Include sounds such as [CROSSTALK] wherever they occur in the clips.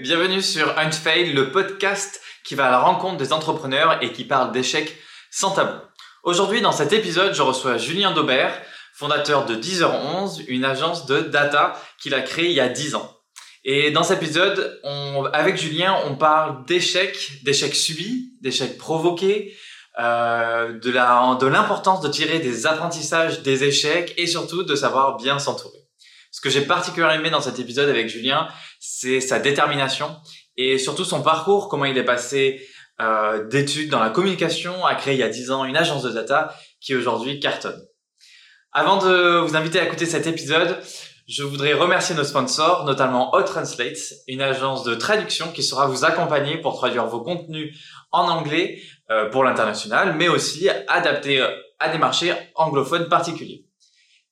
Bienvenue sur Unfail, le podcast qui va à la rencontre des entrepreneurs et qui parle d'échecs sans tabou. Aujourd'hui, dans cet épisode, je reçois Julien Daubert, fondateur de 10h11, une agence de data qu'il a créée il y a 10 ans. Et dans cet épisode, avec Julien, on parle d'échecs, d'échecs subis, d'échecs provoqués, euh, de l'importance de tirer des apprentissages des échecs et surtout de savoir bien s'entourer. Ce que j'ai particulièrement aimé dans cet épisode avec Julien, c'est sa détermination et surtout son parcours, comment il est passé euh, d'études dans la communication à créer il y a 10 ans une agence de data qui aujourd'hui cartonne. Avant de vous inviter à écouter cet épisode, je voudrais remercier nos sponsors, notamment Hot Translate, une agence de traduction qui sera vous accompagner pour traduire vos contenus en anglais euh, pour l'international, mais aussi adapté à des marchés anglophones particuliers.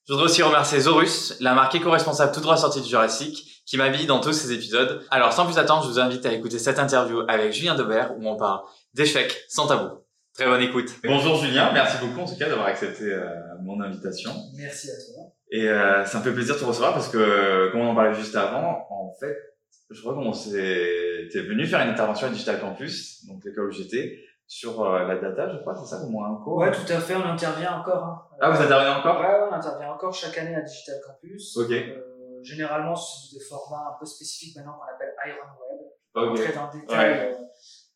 Je voudrais aussi remercier Zorus, la marque éco-responsable tout droit sortie du Jurassique, qui m'habille dans tous ces épisodes. Alors sans plus attendre, je vous invite à écouter cette interview avec Julien Debert où on parle d'échecs sans tabou. Très bonne écoute. Bonjour Julien, merci beaucoup en tout cas d'avoir accepté euh, mon invitation. Merci à toi. Et euh, ça me fait plaisir de te recevoir parce que, comme on en parlait juste avant, en fait, je crois qu'on s'est, t'es venu faire une intervention à Digital Campus, donc l'école où j'étais, sur euh, la data, je crois, c'est ça, au moins un cours Ouais, tout à fait, on intervient encore. Hein. Ah, vous intervenez encore? Ouais, on intervient encore chaque année à Digital Campus. Ok. Euh, généralement, ce sont des formats un peu spécifiques maintenant qu'on appelle Iron Web. Ok. Entrer dans le détail euh,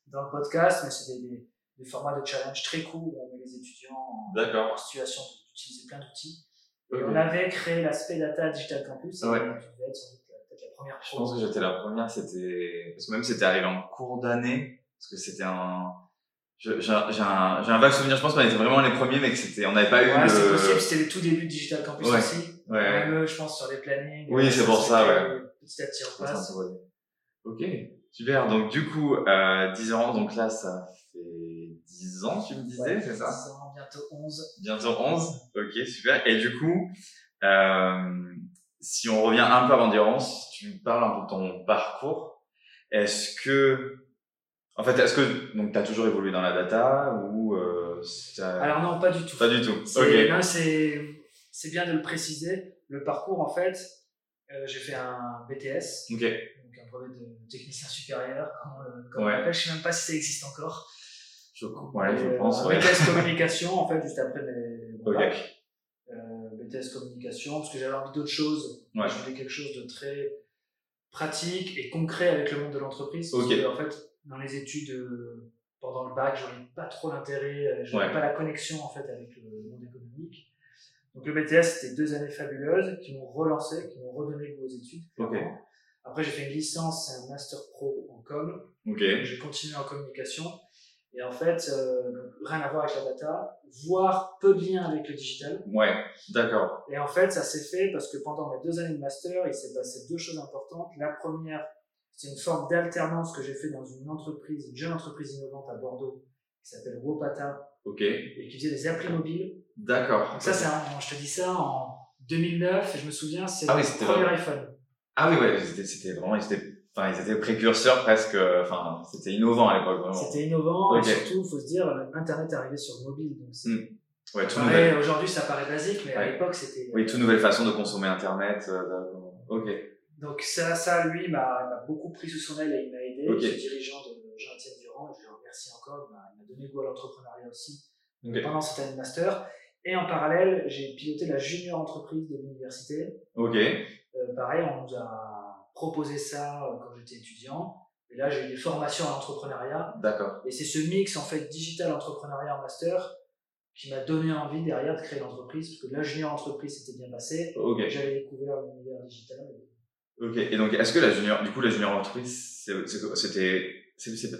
dans le podcast, mais c'est des, des, des formats de challenge très courts où on met les étudiants en, en situation d'utiliser plein d'outils. Et on avait créé l'aspect data Digital Campus. et Ouais. tu devais être sans doute la- peut-être la première Je pense que j'étais la première, c'était, parce que même c'était arrivé en cours d'année, parce que c'était un, je- j'ai un, un, vague souvenir, je pense qu'on était vraiment les premiers, mais que c'était, on n'avait pas eu Ouais, le... c'est possible, c'était les tout débuts de Digital Campus Ouais. aussi. Ouais. Même eux, je pense, sur les plannings. Oui, euh, c'est pour ça, ouais. Petit à petit en place. Ok, super. Donc du coup, euh, 10 ans, donc là, ça fait 10 ans, tu me disais, c'est ça? 10 ans, bientôt 11. Bientôt 11. Ok, super. Et du coup, euh, si on revient un peu avant d'Irance, tu me parles un peu de ton parcours. Est-ce que, en fait, est-ce que donc t'as toujours évolué dans la data ou euh, Alors non, pas du tout. pas du tout. C'est- bien de le préciser. Le parcours, en fait, euh, j'ai fait un BTS, Ok. donc un brevet de technicien supérieur, comme on, on Ouais. l'appelle. Je sais même pas si ça existe encore. Je, ouais, je pense. euh, Ouais. BTS [LAUGHS] communication, en fait, juste après mes mon Ok. bac. Euh, BTS communication, parce que j'avais envie d'autre chose. Ouais. Je voulais quelque chose de très pratique et concret avec le monde de l'entreprise. Parce Ok. que, en fait, dans les études euh, pendant le bac, j'en ai pas trop l'intérêt, euh, je n'avais Ouais. pas la connexion en fait avec le monde économique. Donc le BTS, c'était deux années fabuleuses qui m'ont relancé, qui m'ont redonné goût aux études. Après, j'ai fait une licence et un master pro en com. Ok. J'ai continué en communication. Et en fait, euh, rien à voir avec la data, voire peu de lien avec le digital. Ouais. D'accord. Et en fait, ça s'est fait parce que pendant mes deux années de master, il s'est passé deux choses importantes. La première, c'est une forme d'alternance que j'ai fait dans une entreprise, une jeune entreprise innovante à Bordeaux, qui s'appelle Wopata, Ok. et qui faisait des applis mobiles. D'accord. Ça, c'est un- je te dis ça en 2009, et je me souviens, c'est Ah oui, le c'était premier iPhone. Ah oui, ouais, c'était, c'était vraiment, ils étaient, enfin, ils étaient précurseurs presque, euh, enfin, c'était innovant à l'époque, vraiment. C'était innovant, Ok. et surtout, il faut se dire, Internet est arrivé sur le mobile. Donc c'est- Mm. Ouais, tout Aujourd'hui, ça paraît basique, mais à l'époque, c'était... oui, toute nouvelle façon de consommer Internet. euh, ok. Donc ça, ça lui, m'a beaucoup pris sous son aile et il m'a aidé. Ok. Il est dirigeant de Jean-Étienne Durand, et je le remercie encore, il m'a donné goût à l'entrepreneuriat aussi Ok. pendant cette année de master. Et en parallèle, j'ai piloté la junior entreprise de l'université. Ok. Euh, pareil, on nous a proposé ça euh, quand j'étais étudiant. Et là, j'ai eu des formations en entrepreneuriat. D'accord. Et c'est ce mix, en fait, digital entrepreneuriat en master qui m'a donné envie derrière de créer l'entreprise. Parce que la junior entreprise s'était bien passée. Ok. J'avais découvert l'univers digital. Ok. Et donc, est-ce que la junior, du coup, la junior entreprise, c'était,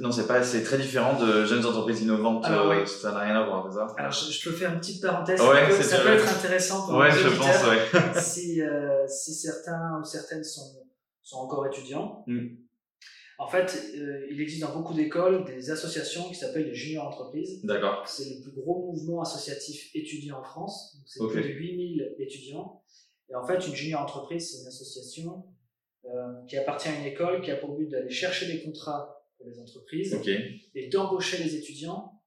non, c'est pas, c'est très différent de jeunes entreprises innovantes. Alors, euh. Ça n'a rien à voir, c'est ça? Alors, je, je peux faire une petite parenthèse. Ouais, ça peut, c'est ça peut être intéressant pour Ouais, les je pense, ouais. [LAUGHS] [LAUGHS] si, euh, si certains ou certaines sont, sont encore étudiants. Mm. En fait, euh, il existe dans beaucoup d'écoles des associations qui s'appellent les junior entreprises. D'accord. C'est le plus gros mouvement associatif étudiant en France. C'est plus de 8000 étudiants. Et en fait, une junior entreprise, c'est une association euh, qui appartient à une école qui a pour but d'aller chercher des contrats pour les entreprises et d'embaucher les étudiants,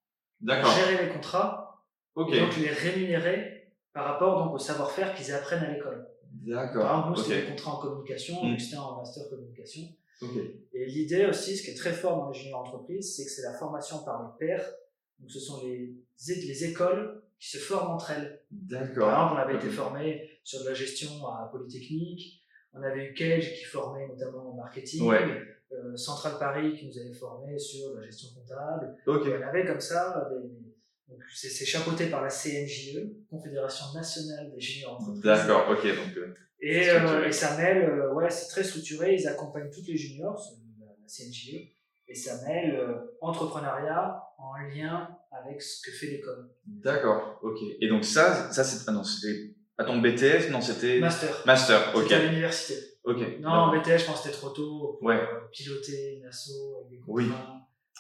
gérer les contrats et donc les rémunérer par rapport donc, au savoir-faire qu'ils apprennent à l'école. Par exemple, nous, c'était des contrats en communication, Mm. donc c'était en master communication. Et l'idée aussi, ce qui est très fort dans l'ingénierie entreprise, c'est que c'est la formation par les pairs. Donc ce sont les, les écoles qui se forment entre elles. D'accord. Par exemple, on avait été formé sur de la gestion à Polytechnique. On avait eu Cage qui formait notamment en marketing. Euh, Central Paris qui nous avait formé sur la gestion comptable. Okay. on avait comme ça des, c'est chapeauté par la CNJE, Confédération nationale des ingénieurs entreprises. D'accord, ok. Donc, euh, et, euh, et, ça mêle, euh, ouais, c'est très structuré, ils accompagnent tous les juniors, la, la CNJE, et ça mêle entrepreneuriat en lien avec ce que fait l'école. D'accord, ok. Et donc ça, ça c'est, ah non, c'était ton BTS, non, c'était Master. Master, ok. C'était à l'université. Ok. Non, BTS, je pense que c'était trop tôt pour ouais. piloter une asso avec des Oui.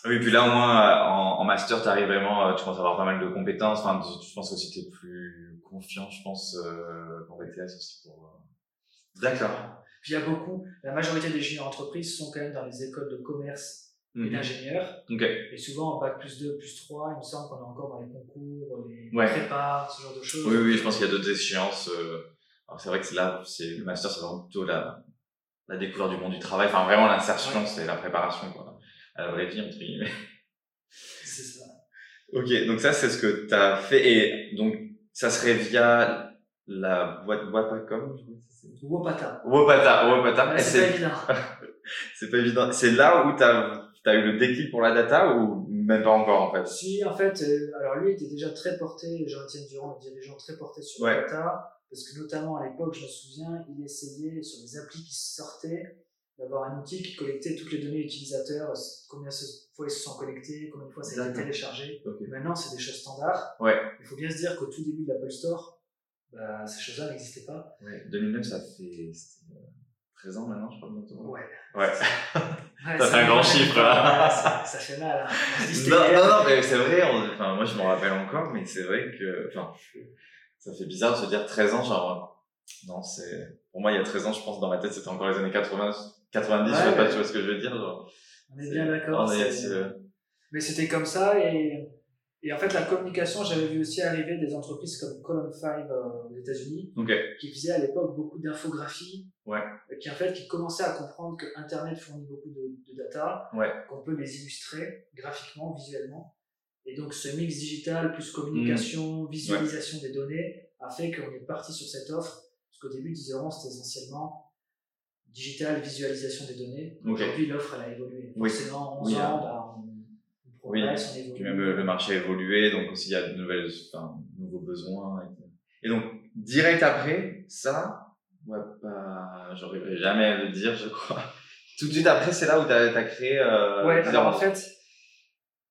Oui, puis là, au moins, en, en master, tu arrives vraiment, euh, tu commences à avoir pas mal de compétences. Enfin, je pense aussi que tu es plus confiant, je pense, euh, pour BTS aussi. Pour... euh, D'accord. Puis il y a beaucoup, la majorité des juniors entreprises sont quand même dans les écoles de commerce et Mhm. d'ingénieurs. Ok. Et souvent, en bac plus 2, plus 3, il me semble qu'on est encore dans les concours, les Ouais. prépas, ce genre de choses. Oui, oui, je pense qu'il y a d'autres échéances. euh, Alors, c'est vrai que là, c'est le master, c'est vraiment plutôt la, la découverte du monde du travail. Enfin, vraiment, l'insertion, Ouais. c'est la préparation, quoi. À la vraie vie, entre guillemets. C'est ça. Ok, donc ça, c'est ce que tu as fait. Et donc, ça serait via la boîte Wapacom, Wopata. Wopata, Wopata. C'est pas évident. [LAUGHS] c'est pas évident. C'est là où tu as, eu le déclic pour la data ou même pas encore, en fait? Si, en fait, euh, alors lui était déjà très porté, Jean-Étienne Durand, le dirigeant très porté sur Ouais. la data, parce que notamment à l'époque, je me souviens, il essayait sur les applis qui sortaient d'avoir un outil qui collectait toutes les données utilisateurs, euh, combien de fois ils se sont connectés, combien de fois ça a été téléchargé. Maintenant, c'est des choses standards. Ouais. Il faut bien se dire qu'au tout début de l'Apple Store, bah, ces choses-là n'existaient pas. Ouais, 2009, ça fait 13 ans maintenant, je crois, bientôt. Ouais. Ouais. [LAUGHS] Ouais, Ça c'est fait un grand mal. chiffre, là. Ouais, ça, ça fait mal. hein. Dit, Non, non, non, mais c'est vrai, on- enfin, moi je m'en rappelle encore, mais c'est vrai que, enfin, ça fait bizarre de se dire 13 ans, genre, non, c'est, pour moi il y a 13 ans, je pense, dans ma tête, c'était encore les années 80, 90, je sais Ouais. pas, tu vois ce que je veux dire, genre. On est bien d'accord. Est- c'est- c'est- Mais c'était comme ça et, et en fait la communication, j'avais vu aussi arriver des entreprises comme Column 5 euh, aux États-Unis qui faisaient à l'époque beaucoup d'infographies, Ouais. qui en fait qui commençaient à comprendre que Internet fournit beaucoup de, de data, Ouais. qu'on peut les illustrer graphiquement, visuellement. Et donc ce mix digital plus communication, Mmh. visualisation des données a fait qu'on est parti sur cette offre. Parce qu'au début, Diseron, c'était essentiellement digital, visualisation des données. Ok. Aujourd'hui, l'offre, elle a évolué. Oui. Forcément, 11 Oui, ans, hein. bah, Oui. évolue. Puis même le marché a évolué, donc aussi il y a de nouvelles, enfin, nouveaux besoins. Et, et donc, direct après, ça, ouais, bah, j'arriverai jamais à le dire, je crois. [LAUGHS] Tout de suite après, c'est là où tu as, créé. Euh, Ouais, alors en fait,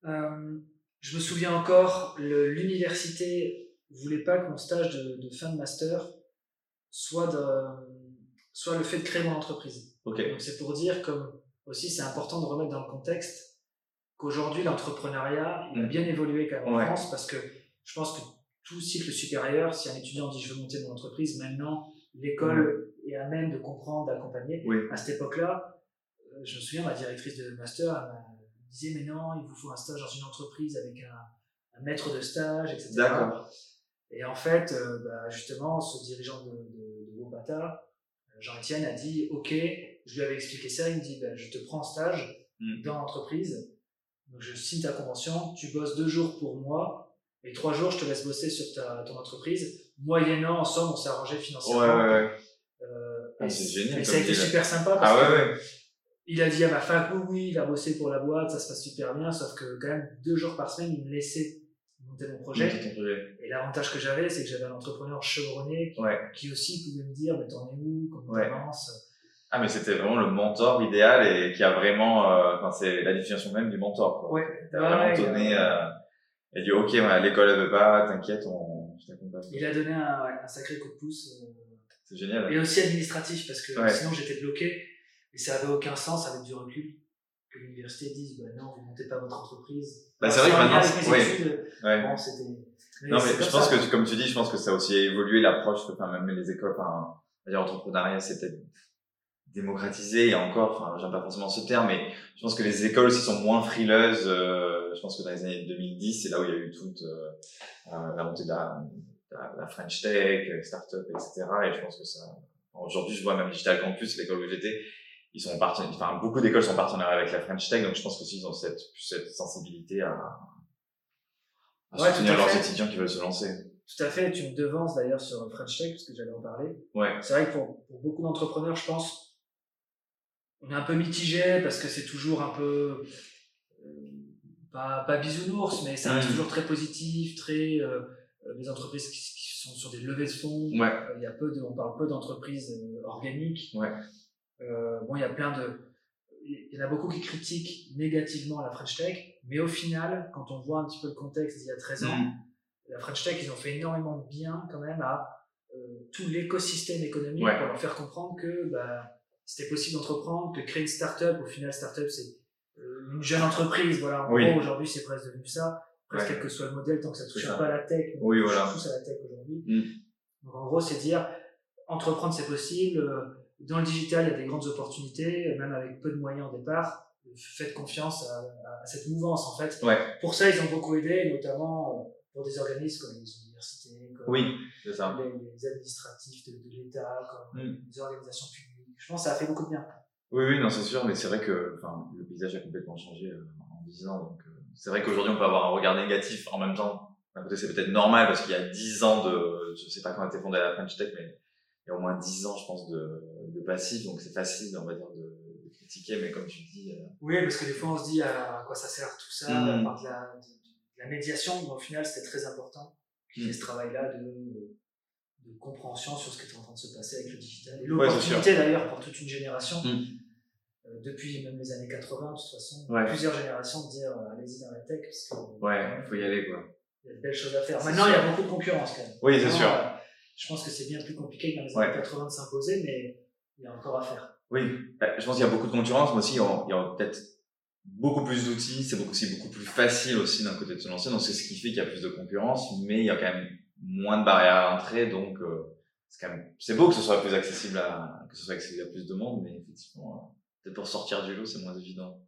euh, je me souviens encore, l'université voulait pas que mon stage de, de fin de master soit, de, soit le fait de créer mon entreprise. Ok. Donc c'est pour dire comme aussi c'est important de remettre dans le contexte qu'aujourd'hui l'entrepreneuriat il a bien évolué quand même en Ouais. France parce que je pense que tout cycle supérieur, si un étudiant dit je veux monter mon entreprise, maintenant l'école est à même de comprendre, d'accompagner. Oui. À cette époque-là, euh, je me souviens, ma directrice de master elle elle disait mais non, il vous faut un stage dans une entreprise avec un, un maître de stage, etc. D'accord. Et en fait, euh, bah, justement, ce dirigeant de, de, de Wopata, euh, Jean-Étienne, a dit Ok, je lui avais expliqué ça. Il me dit bah, Je te prends en stage Mm. dans l'entreprise. Donc, je signe ta convention. Tu bosses deux jours pour moi. Et trois jours, je te laisse bosser sur ta, ton entreprise. Moyennant, ensemble, on s'est arrangé financièrement. ouais, ouais. Euh, Ah, et c'est génial Et ça a été super sympa parce Ah que il a dit à ma fac oui, oui, il a bossé pour la boîte, ça se passe super bien. Sauf que, quand même, deux jours par semaine, il me laissait monter mon projet. Projet. Et l'avantage que j'avais, c'est que j'avais un entrepreneur chevronné qui, aussi pouvait me dire, mais t'en es où, comment t'avances? Ah, mais c'était vraiment le mentor idéal et qui a vraiment, euh, enfin, c'est la définition même du mentor, quoi. Ouais. T'as Ouais, vraiment il a- donné, euh, et dit, ok, ouais, l'école elle veut pas, t'inquiète, on, je t'accompagne. Il a donné un, un sacré coup de pouce. euh, C'est génial. et aussi administratif, parce que sinon j'étais bloqué. Et ça avait aucun sens avec du recul que l'université dise, bah non, vous montez pas votre entreprise. Bah, c'est vrai que maintenant, ouais. bon, c'était. Non, mais je pense ça. que, comme tu dis, je pense que ça a aussi évolué l'approche, enfin, même les écoles, enfin, on va démocratisé et encore, enfin, j'aime pas forcément ce terme, mais je pense que les écoles aussi sont moins frileuses, euh, je pense que dans les années 2010, c'est là où il y a eu toute, euh, euh, la montée de la, de la, French Tech, les startups, etc. Et je pense que ça, aujourd'hui, je vois même Digital Campus, l'école où j'étais, ils sont partenaires, enfin, beaucoup d'écoles sont partenaires avec la French Tech, donc je pense qu'ils ont cette, cette sensibilité à, à Ouais, soutenir à leurs étudiants qui veulent se lancer. Tout à fait, tu me devances d'ailleurs sur French Tech, parce que j'allais en parler. Ouais. C'est vrai que pour, pour beaucoup d'entrepreneurs, je pense, on est un peu mitigé parce que c'est toujours un peu, euh, pas, pas bisounours, mais ça reste Mm. toujours très positif, très, euh, euh, des entreprises qui, qui sont sur des levées de fonds. Ouais. Euh, Il y a peu de, on parle peu d'entreprises organiques. Ouais. Bon, il y a plein de, il y en a beaucoup qui critiquent négativement la French Tech, mais au final, quand on voit un petit peu le contexte d'il y a 13 ans, Mhm. la French Tech, ils ont fait énormément de bien quand même à tout l'écosystème économique Ouais. pour leur faire comprendre que bah, c'était possible d'entreprendre, que créer une start-up, au final, start-up, c'est euh, une jeune entreprise. Voilà, en Oui. gros, aujourd'hui, c'est presque devenu ça. Presque Ouais. quel que soit le modèle, tant que ça touche C'est ça. pas à la tech, Oui, on touche voilà. tous à la tech aujourd'hui. Mm. Donc en gros, c'est dire, entreprendre, c'est possible. euh, Dans le digital, il y a des grandes opportunités, même avec peu de moyens au départ. Faites confiance à, à- à cette mouvance, en fait. Ouais. Pour ça, ils ont beaucoup aidé, notamment euh, pour des organismes comme les universités, comme Oui, c'est ça. les, les administratifs de, de l'État, comme Mm. les organisations publiques. Je pense que ça a fait beaucoup de bien. Oui, oui, non, c'est sûr, mais c'est vrai que le paysage a complètement changé euh, en 10 ans. Donc, euh, c'est vrai qu'aujourd'hui, on peut avoir un regard négatif. En même temps, d'un côté, c'est peut-être normal parce qu'il y a 10 ans de. Je sais pas quand a été fondée la French Tech, mais il y a au moins 10 ans, je pense, de, de passif. Donc, c'est facile, on va dire, de, de critiquer. Mais comme tu dis, euh, Oui, parce que des fois, on se dit à, quoi ça sert tout ça, Mm. à part de la, de- de la médiation, mais au final, c'était très important qu'il y ait Mm. ce travail-là de, de compréhension sur ce qui était en train de se passer avec le digital. Et Ouais, c'est l'opportunité d'ailleurs pour toute une génération, Mm. euh, depuis même les années 80, de toute façon, Ouais. plusieurs générations de dire euh, allez-y dans la tech, parce que ouais, il faut y aller, quoi. il y a de belles choses à faire. Maintenant, il y a beaucoup de concurrence quand même. Oui, c'est sûr. euh, je pense que c'est bien plus compliqué que dans les Ouais. années 80 de s'imposer, mais il y a encore à faire. Oui, bah, je pense qu'il y a beaucoup de concurrence, mais aussi il y a, peut-être beaucoup plus d'outils, c'est beaucoup, aussi beaucoup plus facile aussi d'un côté de se lancer, donc c'est ce qui fait qu'il y a plus de concurrence, mais il y a quand même moins de barrières à l'entrée, donc euh, c'est quand même c'est beau que ce soit plus accessible à que ce soit accessible à plus de monde, mais effectivement euh, peut-être pour sortir du lot c'est moins évident.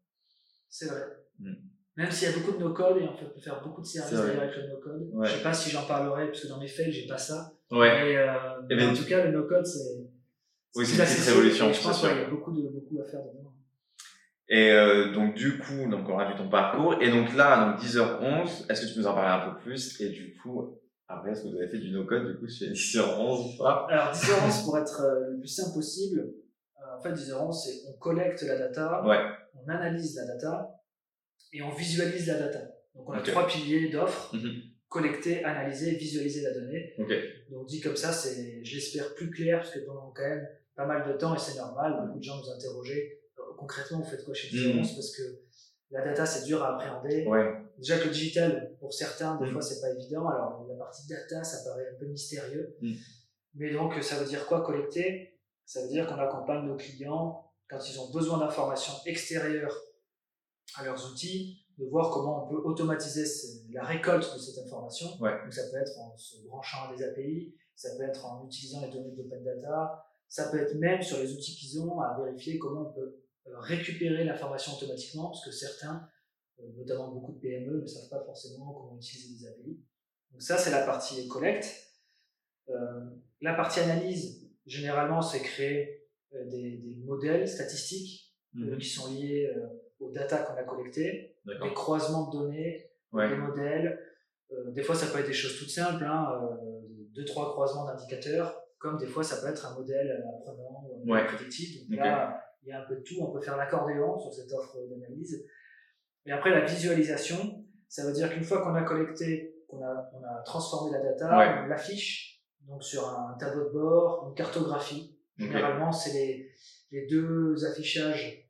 C'est vrai. Mm. Même s'il y a beaucoup de no-code, et on peut faire beaucoup de services d'ailleurs avec le no-code. Ouais. Je sais pas si j'en parlerai, parce que dans mes faits, j'ai pas ça. Ouais. Mais, euh, Eh mais en tout cas, le no-code, c'est. Oui, c'est une petite révolution, Je pense qu'il y a beaucoup, de, beaucoup à faire dedans. Et euh, donc du coup, donc on a vu ton parcours, et donc là, donc 10h11, est-ce que tu peux nous en parler un peu plus? Et du coup, après, est-ce que vous avez fait du no-code du coup chez 10h11 ou pas? Alors, 10h11, pour être euh, le plus simple possible, euh, en fait, 10h11, c'est on collecte la data, Ouais. on analyse la data et on visualise la data. Donc, on a trois piliers d'offres Mhm. collecter, analyser, visualiser la donnée. Ok. Donc dit comme ça, c'est, je l'espère, plus clair, parce que pendant quand même pas mal de temps, et c'est normal, beaucoup de gens nous interrogeaient, euh, concrètement, vous faites quoi chez Mhm. 10 Parce que la data, c'est dur à appréhender. Ouais. Déjà que le digital, pour certains, des Mhm. fois, c'est pas évident. Alors, la partie data, ça paraît un peu mystérieux. Mhm. Mais donc, ça veut dire quoi collecter? Ça veut dire qu'on accompagne nos clients quand ils ont besoin d'informations extérieures à leurs outils, de voir comment on peut automatiser la récolte de cette information. Ouais. Donc, ça peut être en se branchant à des API, ça peut être en utilisant les données d'open data, ça peut être même sur les outils qu'ils ont à vérifier comment on peut euh, récupérer l'information automatiquement, parce que certains, euh, notamment beaucoup de PME, ne savent pas forcément comment utiliser des API. Donc ça, c'est la partie collecte. Euh, la partie analyse, généralement, c'est créer euh, des, des modèles statistiques euh, Mhm. qui sont liés aux data qu'on a collectées, des croisements de données, Ouais. des modèles. Des fois, ça peut être des choses toutes simples, hein, deux, trois croisements d'indicateurs, comme des fois, ça peut être un modèle apprenant ou Ouais. prédictif. Donc là, il y a un peu de tout. On peut faire l'accordéon sur cette offre d'analyse. Et après, la visualisation, ça veut dire qu'une fois qu'on a collecté, a, on a transformé la data, Ouais. on l'affiche donc sur un tableau de bord, une cartographie. Généralement, c'est les, les deux affichages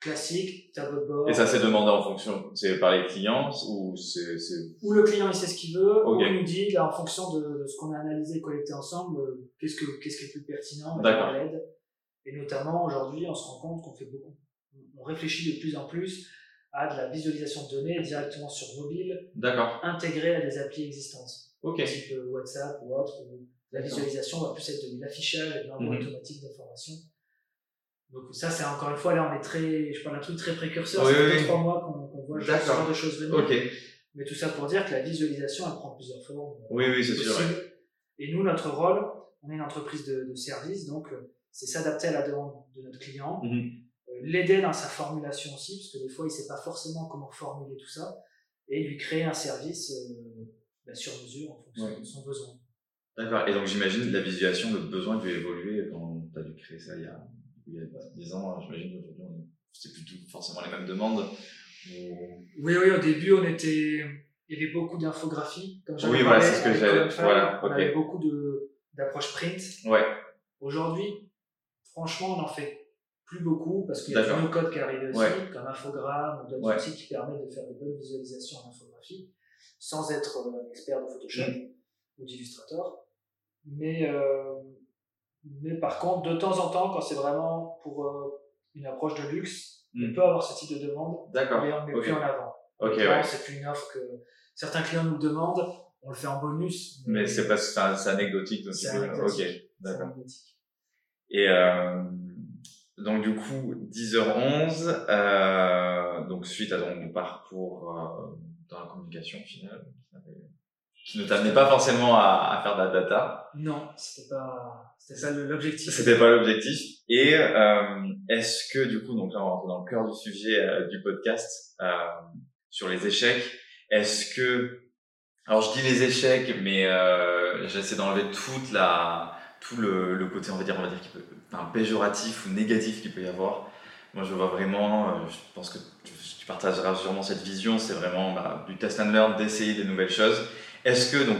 classiques, tableau de bord. Et ça c'est demandé en fonction, c'est par les clients ou c'est Où le client il sait ce qu'il veut, Ok. ou il nous dit, là, en fonction de, de ce qu'on a analysé et collecté ensemble, euh, qu'est-ce, que, qu'est-ce qui est le plus pertinent, D'accord. l'aide. Et notamment aujourd'hui, on se rend compte qu'on fait beaucoup, on réfléchit de plus en plus à de la visualisation de données directement sur mobile, intégrée à des applis existantes, Ok. type euh, WhatsApp ou autre, où la visualisation va plus être de l'affichage et de l'envoi Mhm. automatique d'informations. Donc ça, c'est encore une fois, là, on est très, je parle d'un truc très précurseur, Oui, ça fait oui, trois mois qu'on, voit ce genre de choses venir. Mais tout ça pour dire que la visualisation, elle prend plusieurs formes euh, Oui, oui, c'est sûr. ouais. Et nous, notre rôle, on est une entreprise de, de service, donc euh, c'est s'adapter à la demande de notre client, Mhm. L'aider dans sa formulation aussi, parce que des fois il sait pas forcément comment formuler tout ça, et lui créer un service bah, sur mesure en fonction de son besoin. D'accord, et donc j'imagine la visualisation, le besoin dû évoluer quand tu as dû créer ça il y a, il y a 10 ans, j'imagine qu'aujourd'hui c'est plutôt forcément les mêmes demandes. Oui, oui, au début on était il y avait beaucoup d'infographies. oui, voilà, c'est ce que j'avais. Voilà, on avait beaucoup d'approches print. Ouais. Aujourd'hui, franchement, on n'en fait plus beaucoup parce qu'il y a de nouveaux codes qui arrivent aussi, comme Infogrames ou d'autres outils qui permettent de faire de bonnes visualisations en infographie sans être euh, expert de Photoshop ou d'Illustrator. Mais, euh, mais par contre, de temps en temps, quand c'est vraiment pour euh, une approche de luxe, on mm. peut avoir ce type de demande, mais on ne met plus en avant. Ok, C'est plus une offre que certains clients nous demandent, on le fait en bonus. Mais, c'est pas, c'est anecdotique aussi. C'est anecdotique. Ok, d'accord. Et donc du coup, 10h11, euh, donc suite à ton parcours euh, dans la communication finale, qui ne t'amenait pas forcément à, à, faire de la data. Non, c'était pas, c'était ça l'objectif. C'était pas l'objectif. Et euh, est-ce que du coup, donc là on rentre dans le cœur du sujet euh, du podcast euh, sur les échecs. Est-ce que, alors je dis les échecs, mais euh, j'essaie d'enlever toute la, tout le, le, côté, on va dire, on va dire, qui peut, enfin, péjoratif ou négatif qu'il peut y avoir. Moi, je vois vraiment, euh, je pense que tu, partageras sûrement cette vision, c'est vraiment bah, du test and learn, d'essayer des nouvelles choses. Est-ce que, donc,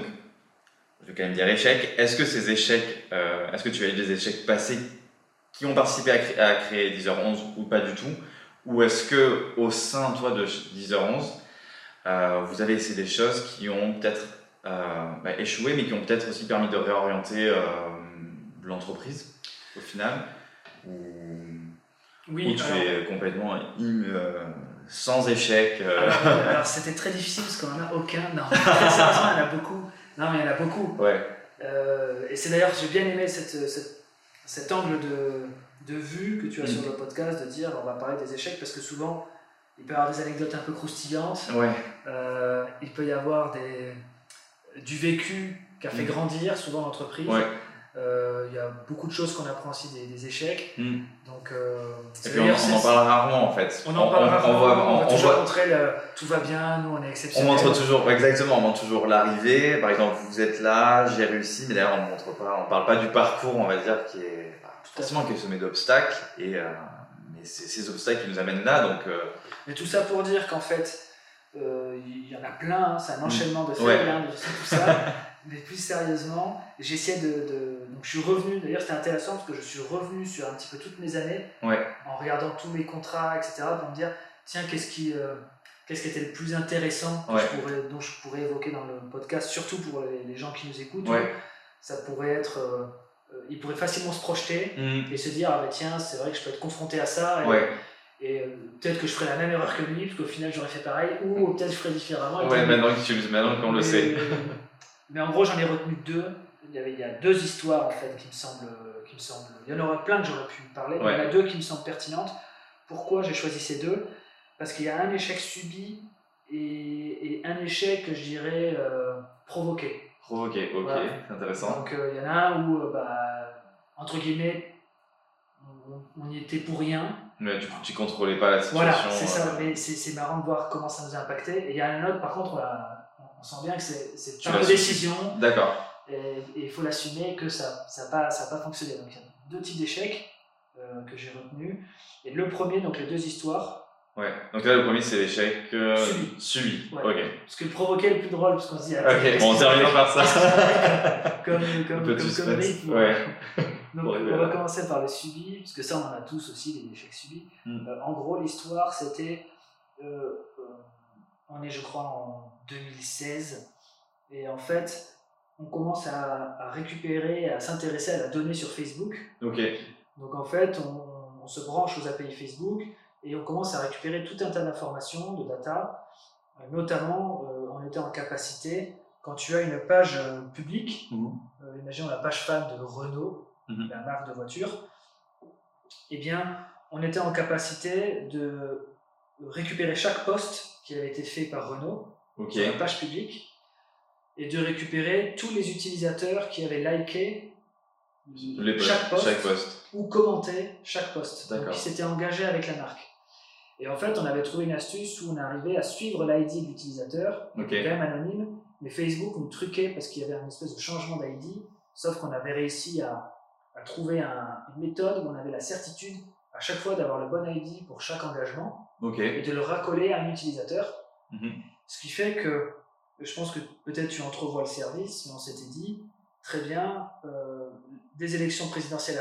je vais quand même dire échec, est-ce que ces échecs, euh, est-ce que tu as eu des échecs passés qui ont participé à, créer, à créer 10h11 ou pas du tout? Ou est-ce que au sein, toi, de 10h11, euh, vous avez essayé des choses qui ont peut-être bah, échoué, mais qui ont peut-être aussi permis de réorienter l'entreprise? Au final ou, oui, tu es complètement sans échec Alors, c'était très difficile parce qu'on n'en a aucun. Non, sérieusement, il y en a beaucoup. Non, mais il y en a beaucoup. Ouais. et c'est d'ailleurs, j'ai bien aimé cette, cette, cet angle de, de vue que tu as mm. sur le podcast de dire on va parler des échecs parce que souvent il peut y avoir des anecdotes un peu croustillantes. Ouais. Euh, il peut y avoir des, du vécu qui a fait mm. grandir souvent l'entreprise. Ouais. Euh, il y a beaucoup de choses qu'on apprend aussi des, des échecs. Mm. Donc, euh, on, on, en parle rarement en fait. On en parle rarement. On, voit, on, va toujours montrer le, tout va bien, nous on est exceptionnels. On montre toujours, exactement, on montre toujours l'arrivée. Par exemple, vous êtes là, j'ai réussi, mais d'ailleurs on montre pas, on parle pas du parcours, on va dire, qui est forcément qui est semé d'obstacles. Et euh, mais c'est ces obstacles qui nous amènent là, donc. Mais tout ça pour dire qu'en fait, il y en a plein, hein, c'est un mm. enchaînement de faits, hein, de tout ça. Mais plus sérieusement, j'essaie de, de, Donc je suis revenu, d'ailleurs c'était intéressant parce que je suis revenu sur un petit peu toutes mes années, en regardant tous mes contrats, etc., pour me dire, tiens, qu'est-ce qui, euh, qu'est-ce qui était le plus intéressant que je pourrais, dont je pourrais évoquer dans le podcast, surtout pour les, gens qui nous écoutent. Ça pourrait être. Euh, il pourrait facilement se projeter mm. et se dire, ah bah tiens, c'est vrai que je peux être confronté à ça. Et euh, peut-être que je ferais la même erreur que lui, parce qu'au final j'aurais fait pareil, ou peut-être je ferais différemment. Ouais, maintenant, que maintenant qu'on le sait. [LAUGHS] mais en gros, j'en ai retenu deux. Il y, avait, il y a deux histoires en fait qui me semblent. Qui me semblent il y en aurait plein que j'aurais pu parler, mais il y en a deux qui me semblent pertinentes. Pourquoi j'ai choisi ces deux? Parce qu'il y a un échec subi et, et un échec, je dirais, euh, provoqué. Provoqué, ok, intéressant. Donc euh, il y en a un où, bah, entre guillemets, on, y était pour rien. Mais tu, tu contrôlais pas la situation. Voilà, c'est ça. Euh. Mais c'est marrant de voir comment ça nous a impacté. Et il y a un autre, par contre, on, sent bien que c'est une décision. D'accord. Et il faut l'assumer que ça n'a ça pas, ça pas fonctionné. Donc il y a deux types d'échecs euh, que j'ai retenus. Et le premier, donc les deux histoires, Ouais, donc là le premier c'est l'échec euh, subi. subi. Ouais. Ok. Parce que le provoquer le plus drôle, parce qu'on se dit. Ok, bon, on termine par ça. [LAUGHS] comme comme, comme, comme rythme. Ouais. [LAUGHS] Donc on va commencer par le subi, parce que ça on en a tous aussi, les échecs subis. Mm. Euh, en gros, l'histoire c'était. Euh, on est, je crois, en 2016. Et en fait, on commence à, à récupérer, à s'intéresser à la donnée sur Facebook. Ok. Donc en fait, on, on se branche aux API Facebook et on commence à récupérer tout un tas d'informations, de data, euh, notamment euh, on était en capacité, quand tu as une page euh, publique, mmh. imaginons la page fan de Renault, mmh. la marque de voiture, eh bien on était en capacité de récupérer chaque poste qui avait été fait par Renault sur la page publique et de récupérer tous les utilisateurs qui avaient liké Les chaque post, chaque post. ou commenter chaque post. Donc, D'accord. il s'était engagé avec la marque. Et en fait, on avait trouvé une astuce où on arrivait à suivre l'ID de l'utilisateur, Ok. quand même anonyme, mais Facebook nous truquait parce qu'il y avait un espèce de changement d'ID, sauf qu'on avait réussi à, à trouver un- une méthode où on avait la certitude à chaque fois d'avoir le bon ID pour chaque engagement Et de le raccoler à un utilisateur. Mhm. Ce qui fait que, je pense que peut-être tu entrevois le service, mais on s'était dit, très bien, euh, des élections présidentielles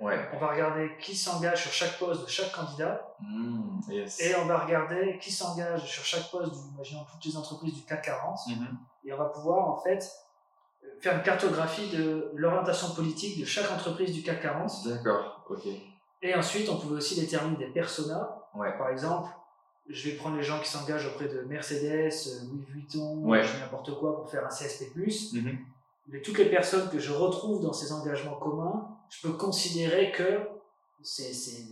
Ouais. on va regarder qui s'engage sur chaque poste de chaque candidat, Mm, yes. et on va regarder qui s'engage sur chaque poste, du, imaginons toutes les entreprises du CAC 40, Mhm. et on va pouvoir en fait faire une cartographie de l'orientation politique de chaque entreprise du CAC 40. D'accord. Ok. Et ensuite, on pouvait aussi déterminer des personas. Ouais. Par exemple, je vais prendre les gens qui s'engagent auprès de Mercedes, euh, Louis Vuitton, Ouais. n'importe quoi pour faire un CSP+. Mhm. Mais toutes les personnes que je retrouve dans ces engagements communs, je peux considérer que c'est c'est-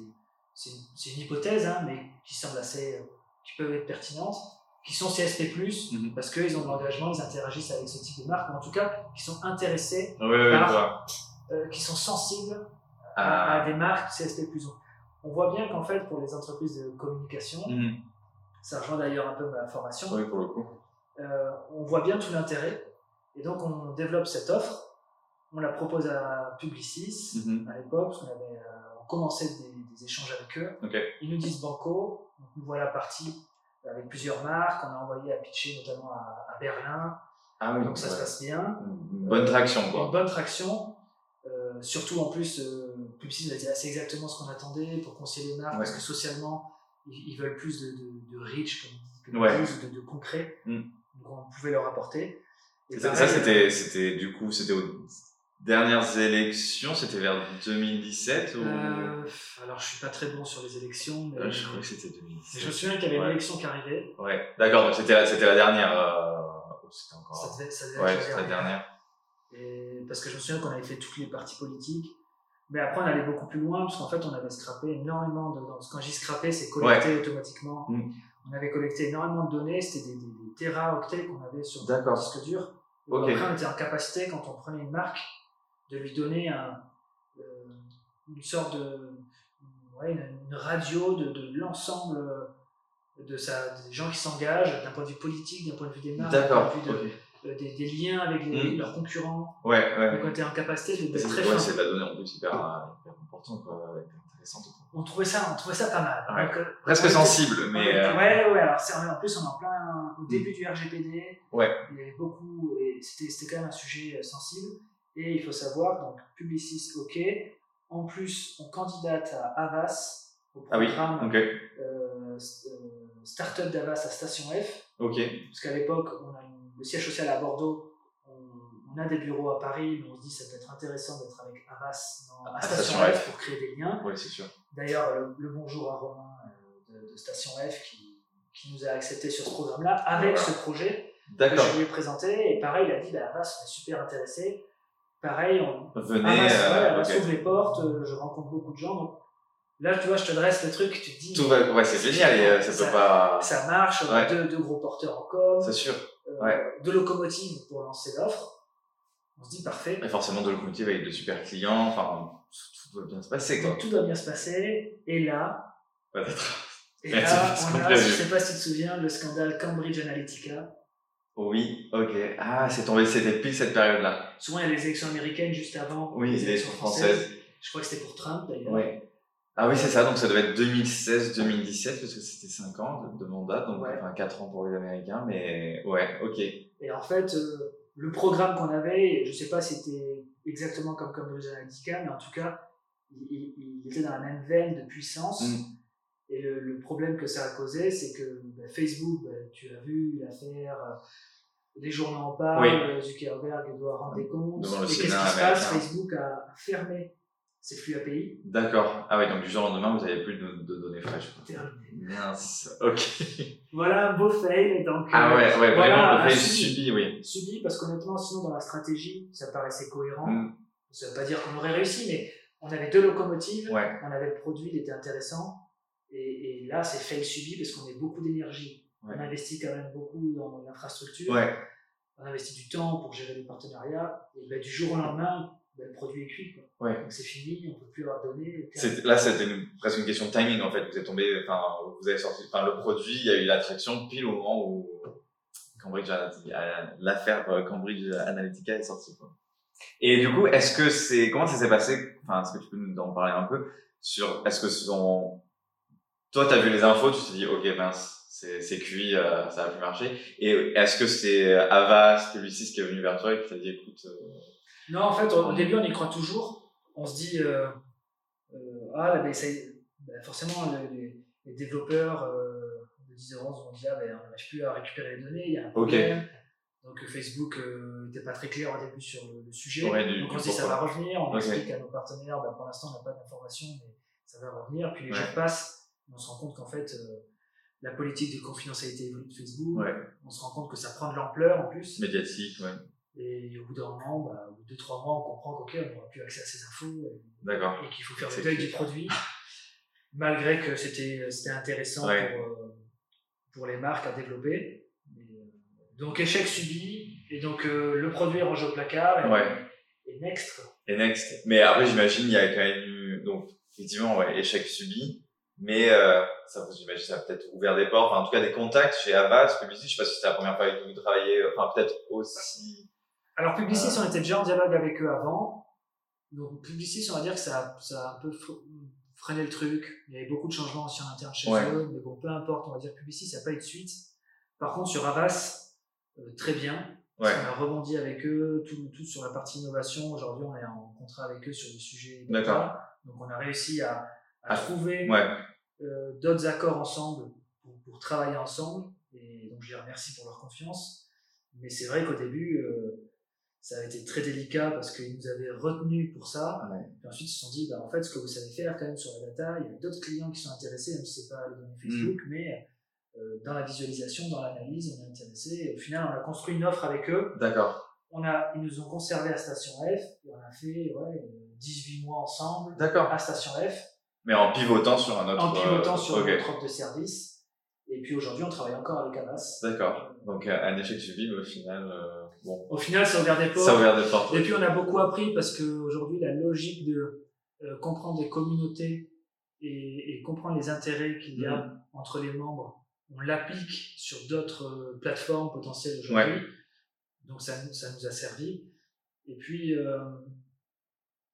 c'est une, c'est une hypothèse, hein, mais qui semble assez, euh, qui peuvent être pertinentes, qui sont CSP+, Mhm. parce qu'ils ont de l'engagement, ils interagissent avec ce type de marque, ou en tout cas, qui sont intéressés, Par- euh, qui sont sensibles à, Ah. à des marques CSP+. On voit bien qu'en fait, pour les entreprises de communication, Mhm. ça rejoint d'ailleurs un peu ma formation, Oui, pour le coup. euh, on voit bien tout l'intérêt, et donc on développe cette offre, on la propose à Publicis Mhm. à l'époque, parce qu'on avait euh, on commençait des, des échanges avec eux. Ok. Ils nous disent Banco, donc nous voilà partis avec plusieurs marques, on a envoyé à pitcher notamment à, à Berlin, Ah oui. donc ça se passe bien. Une Bonne traction, Une quoi. bonne traction. Euh, surtout en plus, euh, nous a dit c'est exactement ce qu'on attendait pour conseiller les marques, Ouais. parce que socialement, ils, ils veulent plus de, de, de reach, comme Ouais. buzz, de, de concret. Mm. Donc on pouvait leur apporter. Et Ça, ça, c'était, c'était, du coup, c'était aux dernières élections, c'était vers 2017 ou... euh, alors je suis pas très bon sur les élections, mais, Euh, je crois que c'était mais je me 2017. souviens qu'il y avait une Ouais. élection qui arrivait. Ouais, d'accord, donc c'était la, c'était la dernière. Euh... C'était encore. Ça devait, ça devait Ouais, être la dernière. Et parce que je me souviens qu'on avait fait toutes les partis politiques. Mais après, on allait beaucoup plus loin, parce qu'en fait, on avait scrappé énormément de. donc, Quand j'y scrappé, c'est collecté automatiquement. Mm. On avait collecté énormément de données, c'était des, des, des téraoctets qu'on avait sur le disque dur. Et Ok. Après, on était en capacité, quand on prenait une marque, de lui donner un, euh, une sorte de. ouais, une, une radio de, de l'ensemble euh, de sa, des gens qui s'engagent, d'un point de vue politique, d'un point de vue des marques, d'un D'accord, point de vue de- ok. Euh, des, des liens avec les- Mm. leurs concurrents. Ouais, ouais. Donc on était en capacité de très ouais, c'est de la donnée en plus hyper, hyper importante, quoi, intéressante. On trouvait ça, on trouvait ça pas mal. Ouais. Donc, euh, Presque sensible, mais. euh, Ouais, ouais, alors c'est, en plus on est en plein au début du RGPD. Ouais. Il y avait beaucoup, et c'était, quand même un sujet euh, sensible. Et il faut savoir, donc Publicis, ok. En plus, on candidate à Avas, au Ah oui, programme ok. euh, st- Startup d'Avas à Station F. Ok. Parce qu'à l'époque, on a le siège social à Bordeaux, on, on a des bureaux à Paris, mais on se dit que ça peut être intéressant d'être avec Avas dans, à À Station, Station F pour créer des liens. Ouais, c'est sûr. D'ailleurs, le, le bonjour à Romain euh, de, de Station F qui, qui nous a accepté sur ce programme-là avec Voilà. ce projet que je lui ai présenté. Et pareil, il a dit bah, Avas, on est super intéressé. Pareil, on, Venez. Avas, ouais, euh, Avas ouvre les portes, euh, je rencontre beaucoup de gens. Donc, là, tu vois, je te dresse le truc, tu te dis Tout va. Ouais, c'est génial, et euh, ça peut pas. ça marche, on a Ouais. deux, deux gros porteurs en com, C'est sûr. euh, ouais. de locomotives pour lancer l'offre. On se dit parfait. Et forcément, de locomotive avec de super clients, enfin, tout, tout doit bien se passer, quoi. Tout doit bien se passer. Et là, Peut-être. et là on a, je sais pas si tu te souviens, le scandale Cambridge Analytica. Oui, ok. Ah, c'est tombé, c'était pile cette période-là. Souvent, il y a les élections américaines juste avant. Oui, les élections françaises. Je crois que c'était pour Trump d'ailleurs. Ouais. Ah oui, c'est ça, donc ça devait être 2016-2017, parce que c'était 5 ans de, de mandat, donc Ouais. enfin 4 ans pour les Américains, mais ouais, ok. Et en fait, euh, le programme qu'on avait, je sais pas si c'était exactement comme Cambridge Analytica, mais en tout cas, il, était dans la même veine de puissance. Mm. Et le, le problème que ça a causé, c'est que bah, Facebook, bah, tu as vu l'affaire, euh, les journaux en parlent, Oui. euh, Zuckerberg doit rendre des comptes. Et qu'est-ce qui se passe? Facebook a fermé ses flux API. D'accord. Ah oui, donc du jour au lendemain, vous n'avez plus de, de données fraîches. Terminé. Mince, ok. [LAUGHS] Voilà un beau fail. Donc, Ah euh, ouais, ouais, voilà, vraiment, le un fait subi. subi, oui. Subi, parce qu'honnêtement, sinon, dans la stratégie, ça paraissait cohérent. Mm. Ça veut pas dire qu'on aurait réussi, mais on avait deux locomotives, Ouais, on avait le produit, il était intéressant. Et, et là, c'est fail subi parce qu'on met beaucoup d'énergie. Ouais. On investit quand même beaucoup dans l'infrastructure. ouais. On investit du temps pour gérer les partenariats. Et ben, du jour au lendemain, ben, le produit est cuit. Quoi. Ouais. Donc c'est fini, on peut plus leur donner. Là, c'était presque une question de timing en fait. Vous êtes tombé, enfin, vous avez sorti, enfin, le produit, il y a eu l'attraction pile au moment où Cambridge l'affaire euh, Cambridge Analytica est sortie. Quoi. Et du coup, est-ce que c'est, comment ça s'est passé? Enfin, est-ce que tu peux nous en parler un peu sur, est-ce que son, toi, t'as vu les infos, tu t'es dit, ok, mince, c'est, c'est cuit, euh, ça va plus marcher. Et est-ce que c'est Avast, Publicis qui est venu vers toi et qui t'a dit, écoute, euh, Non, en fait, au, début, on y croit toujours. On se dit, euh, euh, ah, là, ben, ça ben, forcément, le- les, les développeurs euh, de 10 11 vont dire, ben, on n'arrive plus à récupérer les données, il y a un problème. Donc euh, Facebook n'était pas très clair au début sur le, le sujet. Ouais, du- Donc on se dit, ça va revenir. On explique à nos partenaires, ben, pour l'instant, on n'a pas d'informations, mais ça va revenir. Puis les Ouais. jours passent, on se rend compte qu'en fait, la politique de confidentialité de Facebook. ouais, On se rend compte que ça prend de l'ampleur en plus. médiatique, ouais, Et au bout d'un moment, bah, au bout de 2-3 mois, on comprend qu'ok, on n'aura plus accès à ces infos et, qu'il faut faire le deuil du produit, malgré que c'était intéressant Ouais. pour, euh, pour les marques à développer. Euh, donc échec subi, et donc euh, le produit est rangé au placard, et, Ouais. et next. Et next. Mais après, j'imagine, il y a quand même eu, donc, effectivement, ouais, échec subi. Mais, euh, ça, j'imagine, ça a peut-être ouvert des portes, enfin, en tout cas, des contacts chez Avast, Publicis. Je sais pas si c'était la première fois qui vous travaillez, enfin, peut-être aussi. Alors Publicis, on était déjà en dialogue avec eux avant. Donc Publicis, on va dire que ça, a- ça a un peu fr- freiné le truc. Il y avait beaucoup de changements aussi en interne chez Ouais. eux, mais bon, peu importe, on va dire Publicis, ça n'a pas eu de suite. Par contre, sur Avas, euh, très bien. Ouais. On a rebondi avec eux, tout, tout sur la partie innovation. Aujourd'hui, on est en contrat avec eux sur le sujet. D'accord. Donc on a réussi à, à Ah, trouver Ouais. euh, d'autres accords ensemble pour, pour travailler ensemble. Et donc je les remercie pour leur confiance. Mais c'est vrai qu'au début, euh, ça a été très délicat parce qu'ils nous avaient retenus pour ça. Ouais. Puis ensuite, ils se sont dit, bah, en fait, ce que vous savez faire quand même sur la data, il y a d'autres clients qui sont intéressés, même si c'est pas les données Facebook, mais euh, dans la visualisation, dans l'analyse, on est intéressé. Et au final, on a construit une offre avec eux. D'accord. On a, ils nous ont conservé à Station F et on a fait ouais, 18 mois ensemble à Station F Mais en pivotant sur un autre. en pivotant euh, sur ok. notre offre de service. Et puis aujourd'hui, on travaille encore avec Avas. D'accord. Donc, euh, un échec subi, mais au final, euh, bon. Au final, ça a ouvert des portes. Ça a ouvert des portes. Et puis on a beaucoup appris parce qu'aujourd'hui, la logique de euh, comprendre des communautés et, et comprendre les intérêts qu'il y a Mhm. entre les membres, on l'applique sur d'autres euh, plateformes potentielles aujourd'hui. Donc ça, nous- ça nous a servi. Et puis, euh,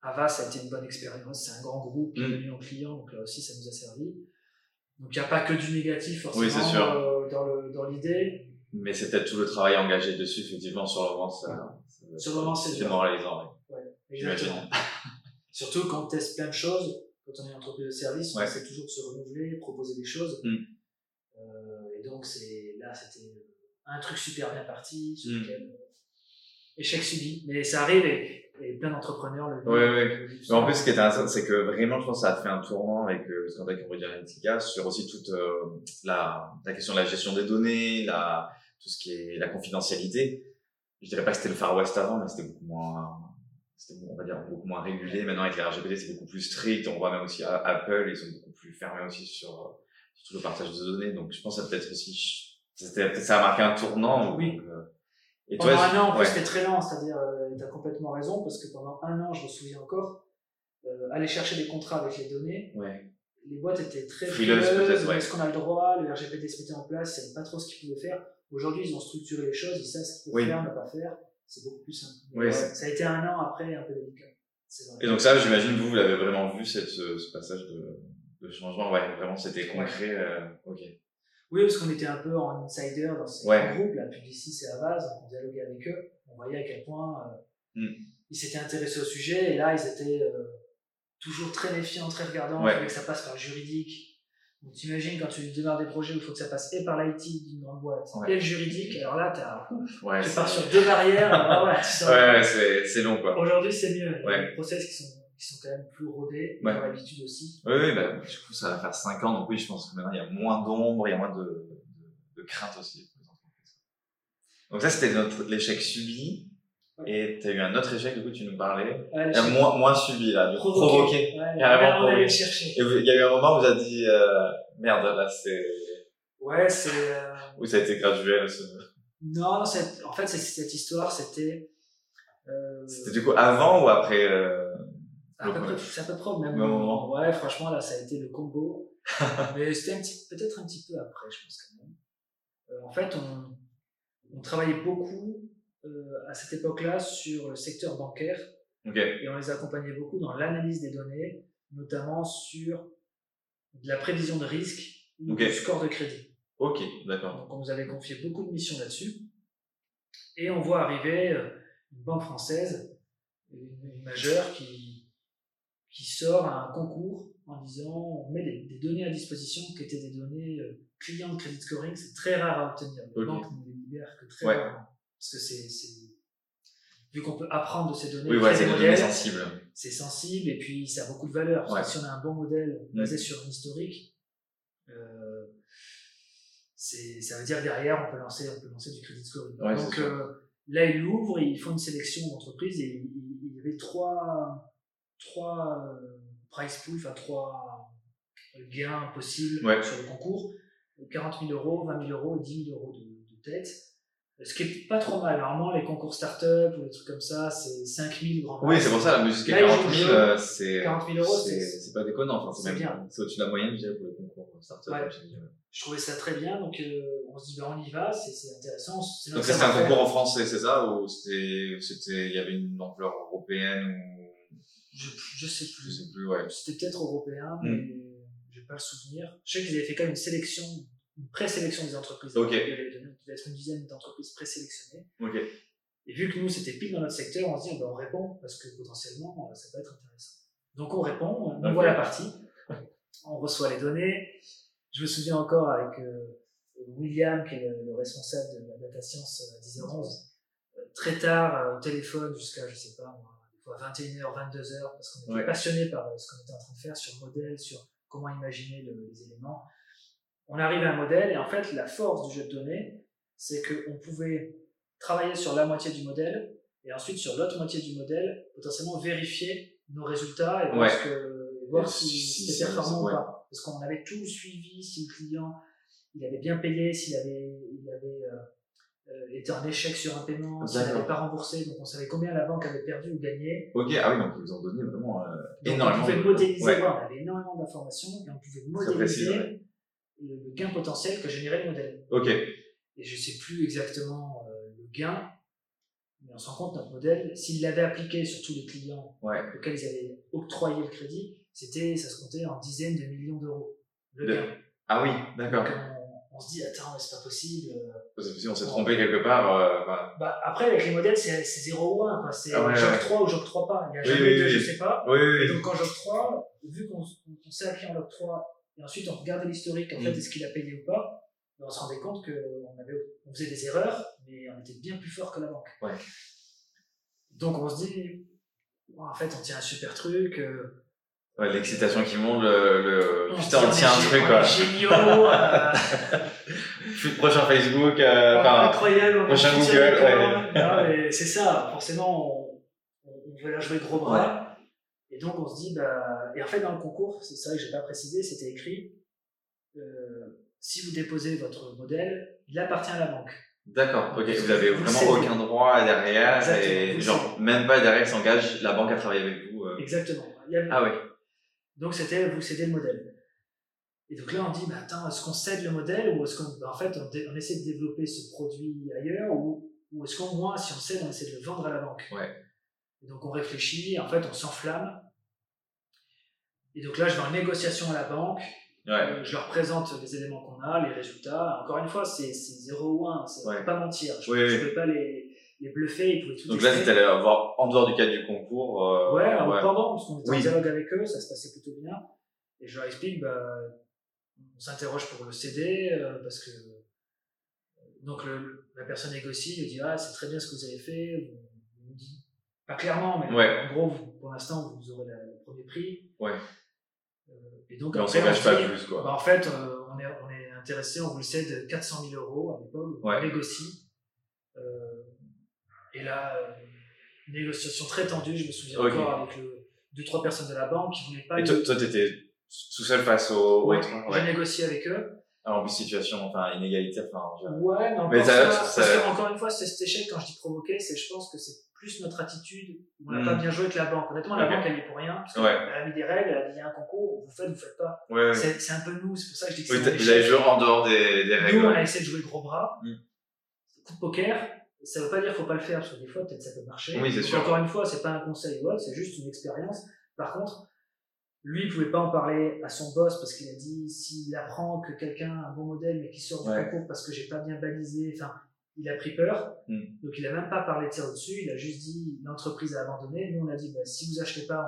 Avas a été une bonne expérience. C'est un grand groupe qui est venu en client, donc là aussi ça nous a servi. Donc il n'y a pas que du négatif forcément Oui, dans l'idée. Mais peut-être tout le travail engagé dessus, effectivement, sur le moment, ça. ça- Sur le moment, c'est démoralisant, ouais. Ouais, exactement. [LAUGHS] Surtout quand on teste plein de choses, quand on est entreprise de service, on Ouais. essaie toujours de se renouveler, proposer des choses. Mm. Euh, et donc, c'est là, c'était un truc super bien parti, sur Mm. lequel euh, échec subi. Mais ça arrive et, et plein d'entrepreneurs le. Ouais, ouais. vivent Mais en plus, ce qui est intéressant, c'est que vraiment, je pense que ça a fait un tournant avec le scandale Cambridge Analytica sur aussi toute euh, la, la question de la gestion des données, la, tout ce qui est la confidentialité. Je dirais pas que c'était le Far West avant, mais c'était beaucoup moins, c'était, on va dire, beaucoup moins régulé. Maintenant, avec les RGPD, c'est beaucoup plus strict. On voit même aussi à Apple, ils sont beaucoup plus fermés aussi sur, euh, sur tout le partage de données. Donc, je pense que ça peut-être aussi, c'était, ça a marqué un tournant. Oui. donc, euh, et Pendant toi, un an, en plus, ouais. c'était très lent, c'est-à-dire, tu as complètement raison, parce que pendant un an, je me souviens encore, euh, aller chercher des contrats avec les données, ouais. Les boîtes étaient très Frileuses, ouais. est-ce qu'on a le droit, le RGPD se mettait en place, ils ne savaient pas trop ce qu'ils pouvaient faire. Aujourd'hui, ils ont structuré les choses, ils savent ce qu'ils peuvent Oui. faire, ne pas faire, c'est beaucoup plus simple. Oui, ouais, ça a été un an après un peu délicat. Et donc ça, j'imagine, vous, vous l'avez vraiment vu, cette, ce, ce passage de, de changement. Ouais, vraiment, c'était concret. euh, ok. Oui, parce qu'on était un peu en insider dans ces Ouais. groupes, la Publicis et Avaz, donc on dialoguait avec eux, on voyait à quel point euh, Mm. ils s'étaient intéressés au sujet, et là, ils étaient euh, toujours très méfiants, très regardants, Ouais. il fallait que ça passe par le juridique. Donc t'imagines quand tu démarres des projets où il faut que ça passe et par l'IT d'une grande boîte, Ouais. et le juridique, alors là, t'as- Ouais, tu pars sur deux barrières, [LAUGHS] alors tu sors- ouais, c'est, long, quoi. Aujourd'hui, c'est mieux. Il y a des process qui sont, qui sont quand même plus rodés, Ouais. l'habitude aussi. Oui, oui, bah, du coup, ça va faire 5 ans, donc oui, je pense que maintenant, il y a moins d'ombre, il y a moins de, de, de crainte aussi. Donc ça, c'était l'échec subi. Et tu as eu un autre échec, du coup, tu nous parlais. Ouais, Euh, moins, moins subi, là, du provoqué. Ouais, Carrément provoqué. Et vous- il y a eu un moment où vous avez dit, euh, merde, là, c'est, Ouais, c'est. euh, où ça a été graduel, ce... Non, en fait, cette histoire, c'était. Euh, C'était du coup avant ou après euh, à peu près, c'est à peu près au même Même moment. moment. Ouais, franchement, là, ça a été le combo. [LAUGHS] Mais c'était peut-être un petit peu après, je pense quand même. Euh, en fait, on, on travaillait beaucoup à cette époque-là sur le secteur bancaire et on les accompagnait beaucoup dans l'analyse des données, notamment sur de la prévision de risque ou Ok. du score de crédit. Ok, d'accord. Donc on nous avait confié beaucoup de missions là-dessus. Et on voit arriver euh, une banque française, une, majeure, qui, qui sort un concours en disant on met des, des données à disposition qui étaient des données euh, clients de credit scoring. C'est très rare à obtenir. Les banques ne les libèrent que très Ouais. rarement. Parce que c'est. Vu qu'on peut apprendre de ces données, Oui, ouais, c'est modèles, sensibles. c'est sensible et puis ça a beaucoup de valeur. Parce Ouais. que si on a un bon modèle Mm. basé sur un historique, euh, ça veut dire derrière on peut lancer, on peut lancer du credit scoring. Ouais, Donc euh, là ils l'ouvrent, ils font une sélection d'entreprises et il, y avait trois, trois euh, price pools, enfin trois gains possibles sur le concours 40 000 euros, 20 000 euros et 10 000 euros de, de tête. Ce qui est pas trop mal. Normalement, les concours start-up ou des trucs comme ça, c'est 5 000 grand Oui, c'est pour ça, la musique à ils 40 jouent 000, le jeu. euh, c'est 40 000 euros, c'est c'est- c'est pas déconnant. Enfin, c'est bien. c'est au-dessus de la moyenne, je dirais, pour les concours start-up. Ouais. je je trouvais ça très bien, donc euh, on se dit ben on y va, c'est intéressant. Donc c'était un concours en français, c'est ça Ou c'était, il y avait une ampleur européenne ou? Je, je sais je plus. sais plus, ouais. C'était peut-être européen, Mm. mais j'ai pas le souvenir. Je sais qu'ils avaient fait quand même une sélection, une présélection des entreprises. Ok. Il y avait il devait être une dizaine d'entreprises présélectionnées. Ok. Et vu que nous c'était pile dans notre secteur, on se dit ben, on répond parce que potentiellement euh, ça peut être intéressant. Donc on répond, on Ok. voit la partie, [LAUGHS] on reçoit les données. Je me souviens encore avec euh, William, qui est le, le responsable de la data science à 10h11, euh, très tard euh, au téléphone jusqu'à, je sais pas moi, des fois 21h, 22h, parce qu'on était Ouais. passionné par euh, ce qu'on était en train de faire sur le modèle, sur comment imaginer le- les éléments. On arrive à un modèle et en fait la force du jeu de données, c'est qu'on pouvait travailler sur la moitié du modèle et ensuite sur l'autre moitié du modèle, potentiellement vérifier nos résultats et voir, Ouais. ce que, et voir Et si, si c'était performant ouais. ou pas. Parce qu'on avait tout suivi, si le client il avait bien payé, s'il avait, il avait euh, euh, été en échec sur un paiement, s'il n'avait pas remboursé, donc on savait combien la banque avait perdu ou gagné. Ok, ah oui, donc ils vous ont donné vraiment euh, Donc énormément. on pouvait modéliser, Ouais. on avait énormément d'informations et on pouvait modéliser ouais. Le, le gain potentiel que générait le modèle. Ok, Et je sais plus exactement euh, le gain, mais on se rend compte notre modèle, s'il l'avait appliqué sur tous les clients ouais. auxquels ils avaient octroyé le crédit, c'était, ça se comptait en dizaines de millions d'euros. Le De- gain. Ah oui, d'accord. On, on se dit, attends, mais c'est pas possible. euh, si on s'est trompé quelque part, euh, bah, Bah, après, avec les modèles, c'est c'est 0 ou 1. quoi. C'est Ah ouais, j'octroie ou j'octroie pas. Il n'y a jamais oui, de oui. je sais pas. oui, Et donc, quand j'octroie, vu qu'on on sait à qui on l'octroie, et ensuite on regardait l'historique, en Mm. fait, est-ce qu'il a payé ou pas, ben, on se rendait compte qu'on avait, on faisait des erreurs, mais on était bien plus fort que la banque. Ouais. Donc, on se dit, en fait, on tient un super truc. euh, Ouais, l'excitation qui monte, le, le... on putain, on tient un truc, quoi. géniaux. euh, [LAUGHS] Prochain Facebook, euh, enfin, incroyable. prochain Google, ouais. mais c'est ça, forcément, on, on, on veut la jouer gros bras. Et donc, on se dit, bah, et en fait, dans le concours, c'est vrai que j'ai pas précisé, c'était écrit, euh, si vous déposez votre modèle, il appartient à la banque. D'accord, ok, vous avez Vous vraiment aucun droit derrière Exactement, et genre même pas derrière s'engage la banque à travailler avec vous. euh. Exactement. Avait- Ah oui, Donc, c'était, vous cédez le modèle. Et donc là, on dit, bah, attends, est-ce qu'on cède le modèle ou est-ce qu'on, bah, en fait, on, essaie de développer ce produit ailleurs ou, ou est-ce qu'au moins, si on cède, on essaie de le vendre à la banque? Ouais. Et donc, on réfléchit, en fait, on s'enflamme. Et donc là, je vais en négociation à la banque, ouais, euh, je leur présente les éléments qu'on a, les résultats. Encore une fois, c'est, c'est 0 ou 1, c'est Ouais. pas mentir. Je Oui, ne oui. pouvais pas les, les bluffer, ils pouvaient tout donc là c'était allé voir en dehors du cadre du concours. euh, Ouais, en pendant, parce qu'on était Oui. en dialogue avec eux, ça se passait plutôt bien. Et je leur explique, bah, on s'interroge pour le CD, euh, parce que. Donc le- la personne négocie, elle dit Ah, c'est très bien ce que vous avez fait. Vous, vous dites, pas clairement, mais Ouais. en gros, vous- pour l'instant, vous aurez la- le premier prix. Ouais. Euh, et donc, on après, s'engage se pas dit, plus quoi. bah, en fait, euh, on, est, on est intéressé, on vous le cède 400 000 euros à l'époque, on Ouais. négocie. Euh, et là, une négociation très tendue, je me souviens encore avec le, deux, trois personnes de la banque qui voulaient pas. Et toi, toi t'étais tout seul face aux Ouais. J'ai Ouais. négocié avec eux. Alors, en plus situation, enfin inégalité, enfin. je- Ouais, mais encore Mais ça- encore une fois, c'est cet échec, quand je dis provoquer, c'est je pense que c'est plus notre attitude. On n'a Mm. pas bien joué avec la banque. Honnêtement, la banque, elle est pour rien. Parce Ouais. a mis des règles, elle a dit il y a un concours, vous faites, vous faites pas. Ouais, ouais. C'est un peu nous, c'est pour ça que je dis que Oui, vous avez joué en dehors des, des règles. Nous, on a essayé de jouer gros bras. Mm. Coup de poker, ça veut pas dire qu'il faut pas le faire, parce que des fois, peut-être ça peut marcher. Oui, sûr. Encore une fois, c'est pas un conseil c'est juste une expérience. Par contre, lui, il pouvait pas en parler à son boss parce qu'il a dit s'il apprend que quelqu'un a un bon modèle mais qui sort du concours parce que j'ai pas bien balisé, enfin, il a pris peur. Mm. Donc, il a même pas parlé de ça au-dessus. Il a juste dit l'entreprise a abandonné. Nous, on a dit bah, si vous achetez pas,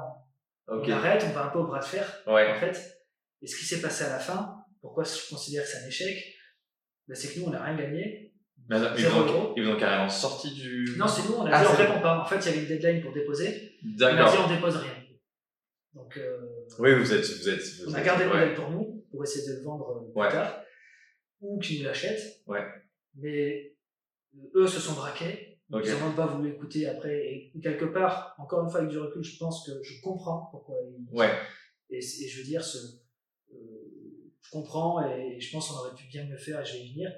on, arrête, on va un peu au bras de fer Ouais. en fait. Et ce qui s'est passé à la fin, pourquoi je considère que c'est un échec, ben, c'est que nous, on n'a rien gagné. Mais attends, ils, vous ont, euro. ils vous ont carrément sorti du. Non, c'est nous, on a Ah, dit on répond pas. En fait, il y avait une deadline pour déposer. On a dit D'accord. on dépose rien. Donc, euh, Oui, vous êtes. Vous êtes vous on a gardé le ouais. modèle pour nous, pour essayer de le vendre euh, plus Ouais. tard, ou qu'ils nous l'achètent. Ouais. Mais eux se sont braqués. Ok. Ils n'ont pas voulu écouter après. Et quelque part, encore une fois, avec du recul, je pense que je comprends pourquoi ils. Ouais. Et, et je veux dire, ce, euh, je comprends et je pense qu'on aurait pu bien mieux faire et je vais y venir.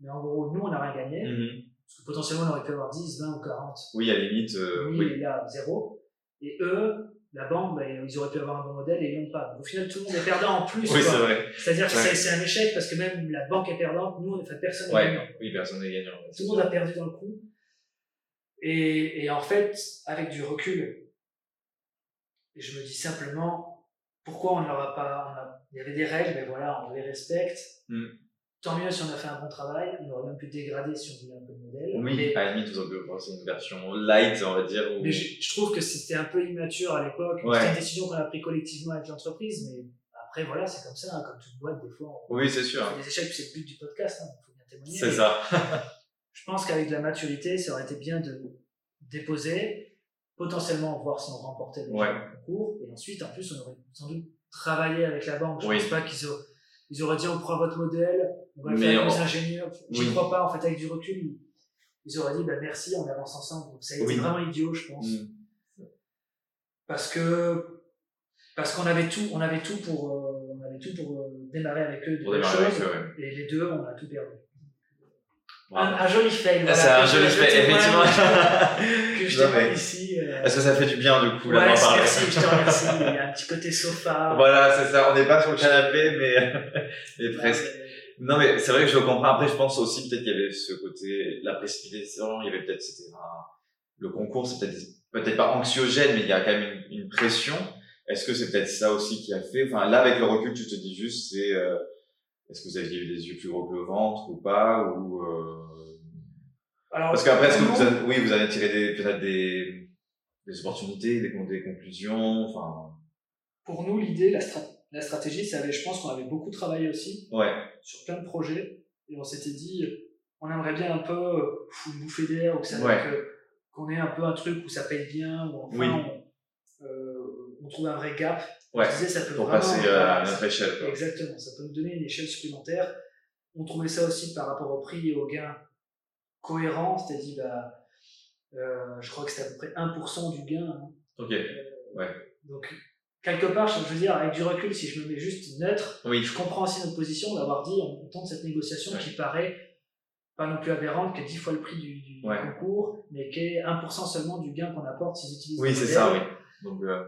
Mais en gros, nous, on n'a rien gagné. Mhm. Parce que potentiellement, on aurait pu avoir 10, 20 ou 40. Oui, à la limite. euh, oui, oui. là, zéro. Et eux, la banque, ben, ils auraient pu avoir un bon modèle et ils l'ont pas. Au final, tout le monde est perdant en plus. Oui, c'est vrai. C'est-à-dire que Ouais. c'est- un échec parce que même la banque est perdante, nous, enfin, personne n'est Ouais. gagnant. Oui, personne n'est gagnant. Tout le monde a perdu dans le coup. Et, et en fait, avec du recul, je me dis simplement, pourquoi on ne leur a pas. on a- il y avait des règles, mais voilà, on les respecte. Mm. Tant mieux si on a fait un bon travail, on aurait même pu dégrader si on voulait un peu de modèle. Oui, mais, à la limite, vous auriez pu penser une version light, on va dire. Ou... mais je, je trouve que c'était un peu immature à l'époque. Ouais. C'était une décision qu'on a prise collectivement avec l'entreprise, mais après, voilà, c'est comme ça, hein, comme toute boîte, des fois, on Oui, c'est sûr. fait des échecs, puis c'est le but du podcast, il faut bien témoigner. C'est ça. [LAUGHS] Je pense qu'avec de la maturité, ça aurait été bien de déposer, potentiellement voir si on remportait le Ouais. concours, et ensuite, en plus, on aurait sans doute travaillé avec la banque. Je Oui. pense pas qu'ils auraient, ils auraient dit on prend votre modèle, on va le faire avec nos ingénieurs. J'y Oui. crois pas, en fait, avec du recul, ils, auraient dit bah, merci, on avance ensemble. Donc ça a été Oui. vraiment idiot, je pense. Mm. Parce que parce qu'on avait tout, on avait tout pour, euh, on avait tout pour euh, démarrer avec eux de Pour avec choses, eux, ouais. et les deux, on a tout perdu. Un, un joli fail. voilà, c'est un joli témoigne, effectivement. [LAUGHS] que je Non, mais- ici. euh, Est-ce que ça fait du bien, du coup, là, ouais, d'en c'est- parler? merci, je te remercie. Il y a un petit côté sofa. Voilà, c'est ça. On n'est pas sur le canapé, mais, [LAUGHS] mais presque. Euh, Non, mais c'est vrai que je comprends. Après, je pense aussi peut-être qu'il y avait ce côté, la précipitation. Il y avait peut-être, c'était un- le concours, c'est peut-être, peut-être pas anxiogène, mais il y a quand même une, une pression. Est-ce que c'est peut-être ça aussi qui a fait, enfin, là, avec le recul, tu te dis juste, c'est, euh, est-ce que vous aviez eu des yeux plus gros que le ventre ou pas, ou, euh... Alors, parce qu'après, est-ce que vous avez, oui, vous avez tiré des, peut-être des, des opportunités, des, con- des conclusions, enfin, pour nous, l'idée, la, strat- la stratégie, ça avait, je pense qu'on avait beaucoup travaillé aussi ouais, sur plein de projets. Et on s'était dit, on aimerait bien un peu euh, bouffée d'air, ou que ça Ouais. qu'on ait un peu un truc où ça paye bien, où enfin, Oui. on, euh, on trouve un vrai gap. Ouais, ça peut pour vraiment, passer voilà, à notre échelle, quoi. Exactement, ça peut nous donner une échelle supplémentaire. On trouvait ça aussi par rapport au prix et au gain cohérent, c'est-à-dire, bah, euh, je crois que c'était à peu près 1% du gain. hein. Ok, Donc, quelque part, je veux dire, avec du recul, si je me mets juste neutre, oui, je comprends aussi notre position d'avoir dit, on tente cette négociation Ouais. qui paraît pas non plus aberrante, qui est 10 fois le prix du, du Ouais. concours, mais qui est 1% seulement du gain qu'on apporte s'ils utilisent oui, c'est ça, oui. Donc, euh,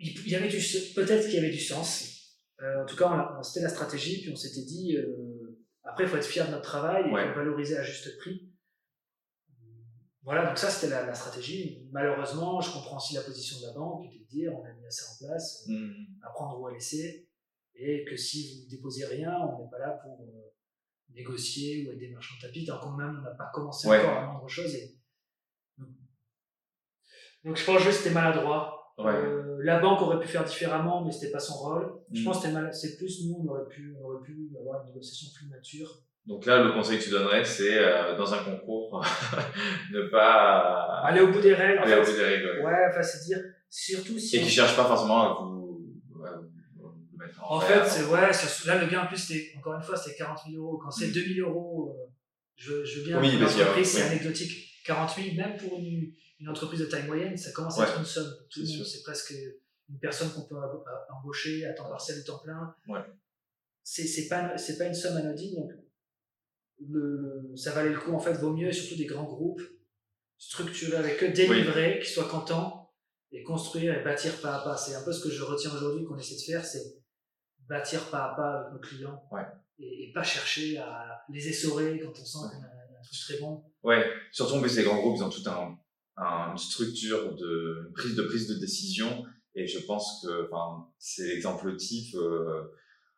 il y avait du peut-être qu'il y avait du sens. Euh, en tout cas c'était la stratégie puis on s'était dit euh, après il faut être fier de notre travail et Ouais. valoriser à juste prix. Voilà donc ça c'était la, la stratégie. Malheureusement je comprends aussi la position de la banque de dire on a mis ça en place hmm, à prendre ou à laisser. Et que si vous déposez rien on n'est pas là pour euh, négocier ou être des marchands de tapis tant qu'on même on n'a pas commencé Ouais. encore à vendre chose et donc je pense juste que c'était maladroit ouais. euh, la banque aurait pu faire différemment, mais c'était pas son rôle. Je Mm. pense que c'est plus nous, on aurait pu, on aurait pu avoir une négociation plus mature. Donc là, le conseil que tu donnerais, c'est euh, dans un concours, [LAUGHS] ne pas Aller au bout des règles. en aller au bout des règles. ouais. Ouais, enfin, c'est dire, surtout si. Et on- qui cherchent pas forcément à vous, à vous mettre en, En fait, c'est ouais, là le gain en plus, c'était encore une fois, c'était 40 000 euros. Quand c'est Mm. 2 000 euros, euh, je, je veux bien. Oui, c'est oui. anecdotique. 40 000, même pour une, une entreprise de taille moyenne, ça commence à Ouais, être une somme. C'est presque une personne qu'on peut à- embaucher à temps partiel ou temps plein. Ouais. C'est c'est pas, c'est pas une somme anodine. Donc le, ça valait le coup, en fait, vaut mieux, surtout des grands groupes, structurer avec eux, délivrer, qu'ils soient contents et construire et bâtir pas à pas. C'est un peu ce que je retiens aujourd'hui qu'on essaie de faire, c'est bâtir pas à pas avec nos clients Ouais. et, et pas chercher à les essorer quand on sent qu'on a un truc très bon. Ouais, surtout en plus les grands groupes, ils ont tout un- une structure de une prise de prise de décision. Et je pense que enfin c'est l'exemple type euh,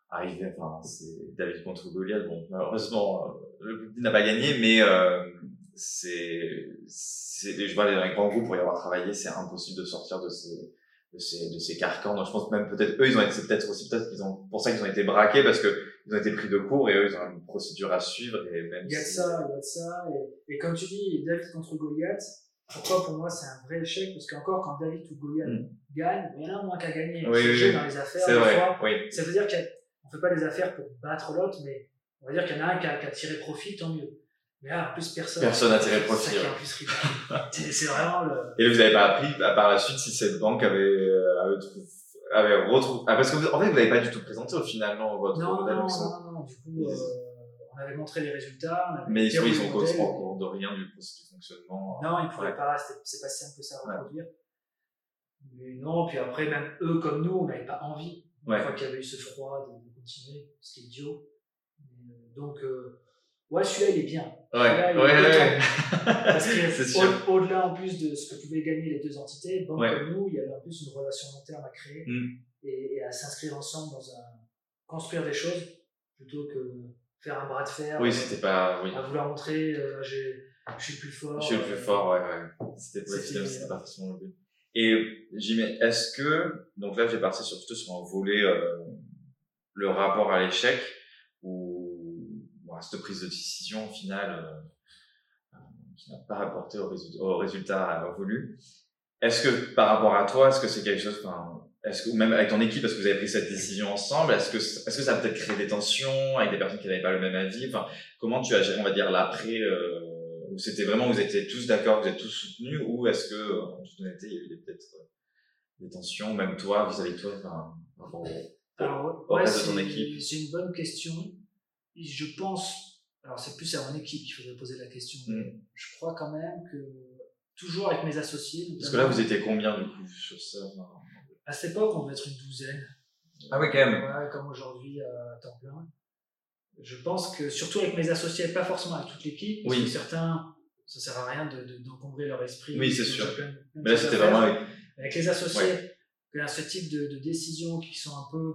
arrivé enfin c'est David contre Goliath. Bon malheureusement euh, le public n'a pas gagné mais euh, c'est c'est je vois les grands groupes pour y avoir travaillé c'est impossible de sortir de ces de ces de ces carcans. Donc je pense même peut-être eux ils ont été c'est peut-être aussi peut-être qu'ils ont pour ça qu'ils ont été braqués parce que ils ont été pris de court et eux ils ont une procédure à suivre et même Il y a de si- ça, il y a de ça. Et, et comme tu dis, David contre Goliath, pourquoi pour moi c'est un vrai échec Parce qu'encore quand David ou Goliath Mm. gagne, il y en a un moins qu'à gagner. Oui, oui, dans les affaires, des vrai fois. oui Ça veut dire qu'on fait pas des affaires pour battre l'autre, mais on va dire qu'il y en a un qui a, qui a tiré profit, tant mieux. Mais là, en plus, personne. Personne n'a tiré profit. C'est vraiment le. Et vous n'avez pas appris à par la suite si cette banque avait, euh, avait, trou- avait retrouvé. Ah, parce que vous, en fait, vous n'avez pas du tout présenté au final, non, votre Non, modèle non, non, non, du coup, euh, on avait montré les résultats. on avait Mais ils sont, au courant de rien du processus du fonctionnement. Non, ils pouvaient Ouais. pas, c'est pas si simple que ça à Ouais. reproduire. Mais non, puis après, même eux comme nous, on n'avait pas envie, une Ouais. fois qu'il y avait eu ce froid, de, de continuer, ce qui est idiot. Euh, donc, euh, ouais, celui-là, il est bien. Ouais, ouais. Parce que [LAUGHS] au-delà en plus de ce que pouvaient gagner les deux entités, banque comme nous, il y avait en plus une relation long terme à créer Mm. et, et à s'inscrire ensemble dans un construire des choses plutôt que faire un bras de fer. Oui, c'était pas, oui. à vouloir montrer euh, je suis plus fort. Je suis le plus euh, fort, ouais, ouais. C'était pas, C'était- c'était pas forcément le but. Et, Jimmy, est-ce que, donc là, j'ai parti sur, plutôt sur un volet, euh, le rapport à l'échec, ou, bon, cette prise de décision, au final, euh, qui n'a pas rapporté au, résu- au résultat voulu? Est-ce que, par rapport à toi, est-ce que c'est quelque chose, enfin, est-ce que, ou même avec ton équipe, parce que vous avez pris cette décision ensemble, est-ce que, est-ce que ça a peut-être créé des tensions avec des personnes qui n'avaient pas le même avis? Enfin, comment tu as géré, on va dire, l'après, euh, ou c'était vraiment, vous étiez tous d'accord, vous êtes tous soutenus, ou est-ce que, euh, en toute honnêteté, il y a eu peut-être euh, des tensions, même toi, vis-à-vis de toi, enfin, par rapport au- Alors, ouais, reste de ton équipe? C'est une bonne question. Je pense, alors c'est plus à mon équipe qu'il faudrait poser la question. Mm. mais Je crois quand même que toujours avec mes associés. Parce que là, vous étiez combien, du coup, sur ça? enfin, À cette époque, on devait être une douzaine. Ah oui, quand même. Ouais, comme aujourd'hui à temps plein. Je pense que surtout avec mes associés, pas forcément avec toute l'équipe, parce Oui. que certains, ça sert à rien de- de- d'encombrer leur esprit. Oui, c'est sûr. déjà plein de- plein de Mais là, c'était vraiment avec, avec les associés, a ce type de, de décisions qui sont un peu,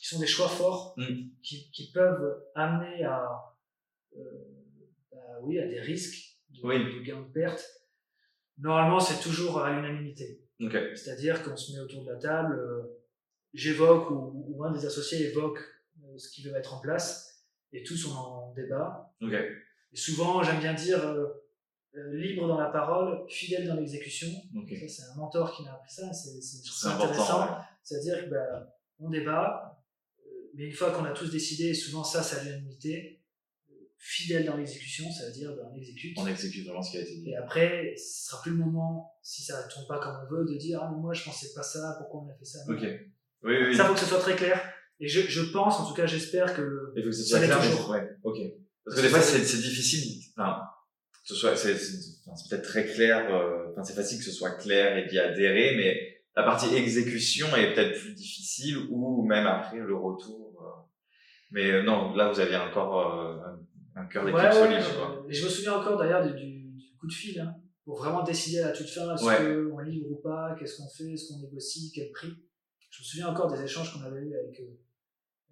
qui sont des choix forts, Mm. qui, qui peuvent amener à, euh, à- oui, à des risques de, Oui. de gain de perte. Normalement, c'est toujours à l'unanimité. C'est-à-dire qu'on se met autour de la table, euh, j'évoque ou, ou un des associés évoque euh, ce qu'il veut mettre en place, et tous on en débat. Et souvent, j'aime bien dire euh, libre dans la parole, fidèle dans l'exécution. Ok. Ça, c'est un mentor qui m'a appris ça. C'est, intéressant. ouais. C'est-à-dire que bah, débat, mais une fois qu'on a tous décidé, et souvent ça, c'est à l'unanimité, fidèle dans l'exécution, ça veut dire bah, on exécute. On exécute vraiment ce qui a été dit. Et après, ce sera plus le moment, si ça ne tourne pas comme on veut, de dire Ah, mais moi je pensais pas ça, pourquoi on a fait ça? Ok. Oui, oui. Ça, faut que ce soit très clair. Et je, je pense, en tout cas, j'espère que. Il faut que ce Ça soit clair, toujours. ouais, ok. Parce que des fois, c'est, difficile, enfin, ce soit, c'est, peut-être très clair, euh, enfin, c'est facile que ce soit clair et d'y adhérer, mais la partie exécution est peut-être plus difficile ou même après le retour. euh. Mais euh, non, là, vous aviez encore un, cœur d'équipe Ouais, ouais, solide, quoi. Et je me souviens encore d'ailleurs du, coup de fil, hein, pour vraiment décider à la toute fin est-ce Ouais. qu'on livre ou pas, qu'est-ce qu'on fait, est-ce qu'on négocie, quel prix. Je me souviens encore des échanges qu'on avait eu avec, euh,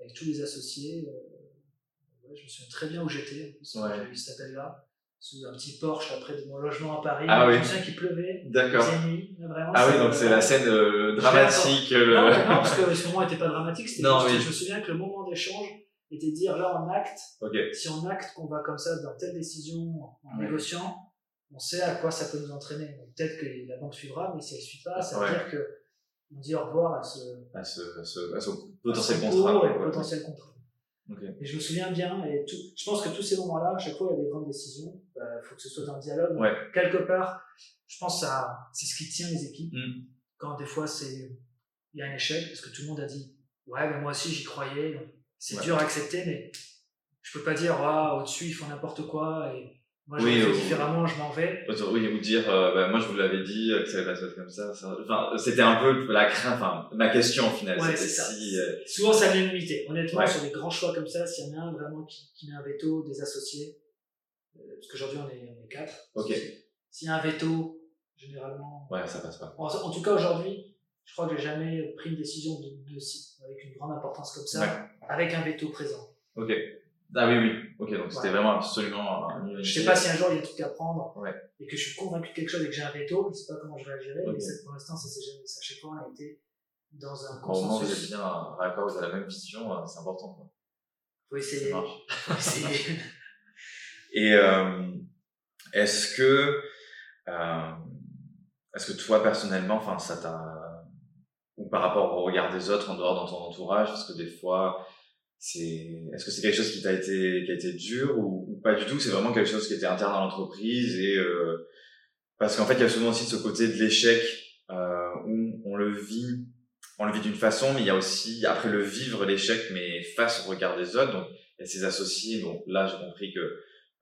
avec tous les associés. euh, ouais, je me souviens très bien où j'étais, Ouais. j'ai eu cet appel-là, sous un petit Porche là, près de mon logement à Paris. Ah je oui. me souviens qu'il pleuvait, D'accord. nuit, vraiment. Ah oui, donc c'est la scène euh, dramatique. Le... Non, non, [LAUGHS] parce que ce moment n'était pas dramatique, c'était Non, juste oui. je me souviens que le moment d'échange était de dire là on acte, si on acte qu'on va comme ça dans telle décision en Ouais. négociant, on sait à quoi ça peut nous entraîner. Peut-être que la banque suivra, mais si elle ne suit pas, ça veut Ouais. dire que on dit au revoir à ce, À ce, à ce, à ce à potentiel contrat. ouais. potentiel contrat. Ok. Et je me souviens bien, et tout, je pense que tous ces moments-là, à chaque fois il y a des grandes décisions, il faut que ce soit dans le dialogue. Quelque part, je pense que c'est ce qui tient les équipes. Mm. Quand des fois il y a un échec, parce que tout le monde a dit Ouais, mais moi aussi j'y croyais, c'est Ouais. dur à accepter, mais je peux pas dire Ah, au-dessus ils font n'importe quoi et Moi, je Oui, fais ou- différemment, je m'en vais. Oui, ou dire, euh, bah, moi je vous l'avais dit, euh, que ça allait pas se passer comme ça. ça- Enfin, c'était un peu la crainte, enfin, ma question au final. Ouais, c'est ça. si, euh, Souvent, c'est à l'unanimité. Honnêtement, Ouais. sur des grands choix comme ça, s'il y en a un vraiment qui, qui met un veto, des associés, euh, parce qu'aujourd'hui, on est, on est quatre. Ok. S'il y a un veto, généralement. ouais, ça passe pas. En, en tout cas, aujourd'hui, je crois que j'ai jamais pris une décision de, de avec une grande importance comme ça, avec un veto présent. Ok. Ah oui, oui. Ok, donc c'était vraiment absolument un Je sais pas si un jour il y a un truc à prendre Ouais. et que je suis convaincu de quelque chose et que j'ai un veto, je sais pas comment je vais gérer, Ok. mais pour l'instant, ça s'est jamais, ça, chaque fois, on a été dans un Au moment où vous êtes consensus. bien raccord, vous avez la même vision, euh, c'est important. Quoi. Faut essayer. [LAUGHS] Faut essayer. [LAUGHS] Et euh, est-ce que, euh, est-ce que toi personnellement, enfin, ça t'a, ou par rapport au regard des autres en dehors dans ton entourage, parce que des fois, c'est, est-ce que c'est quelque chose qui t'a été, qui a été dur ou, pas du tout? C'est vraiment quelque chose qui était interne à l'entreprise et euh, parce qu'en fait, il y a souvent aussi ce côté de l'échec euh, où on le vit, on le vit d'une façon, mais il y a aussi après le vivre l'échec, mais face au regard des autres. Donc, il y a ses associés. Donc là, j'ai compris que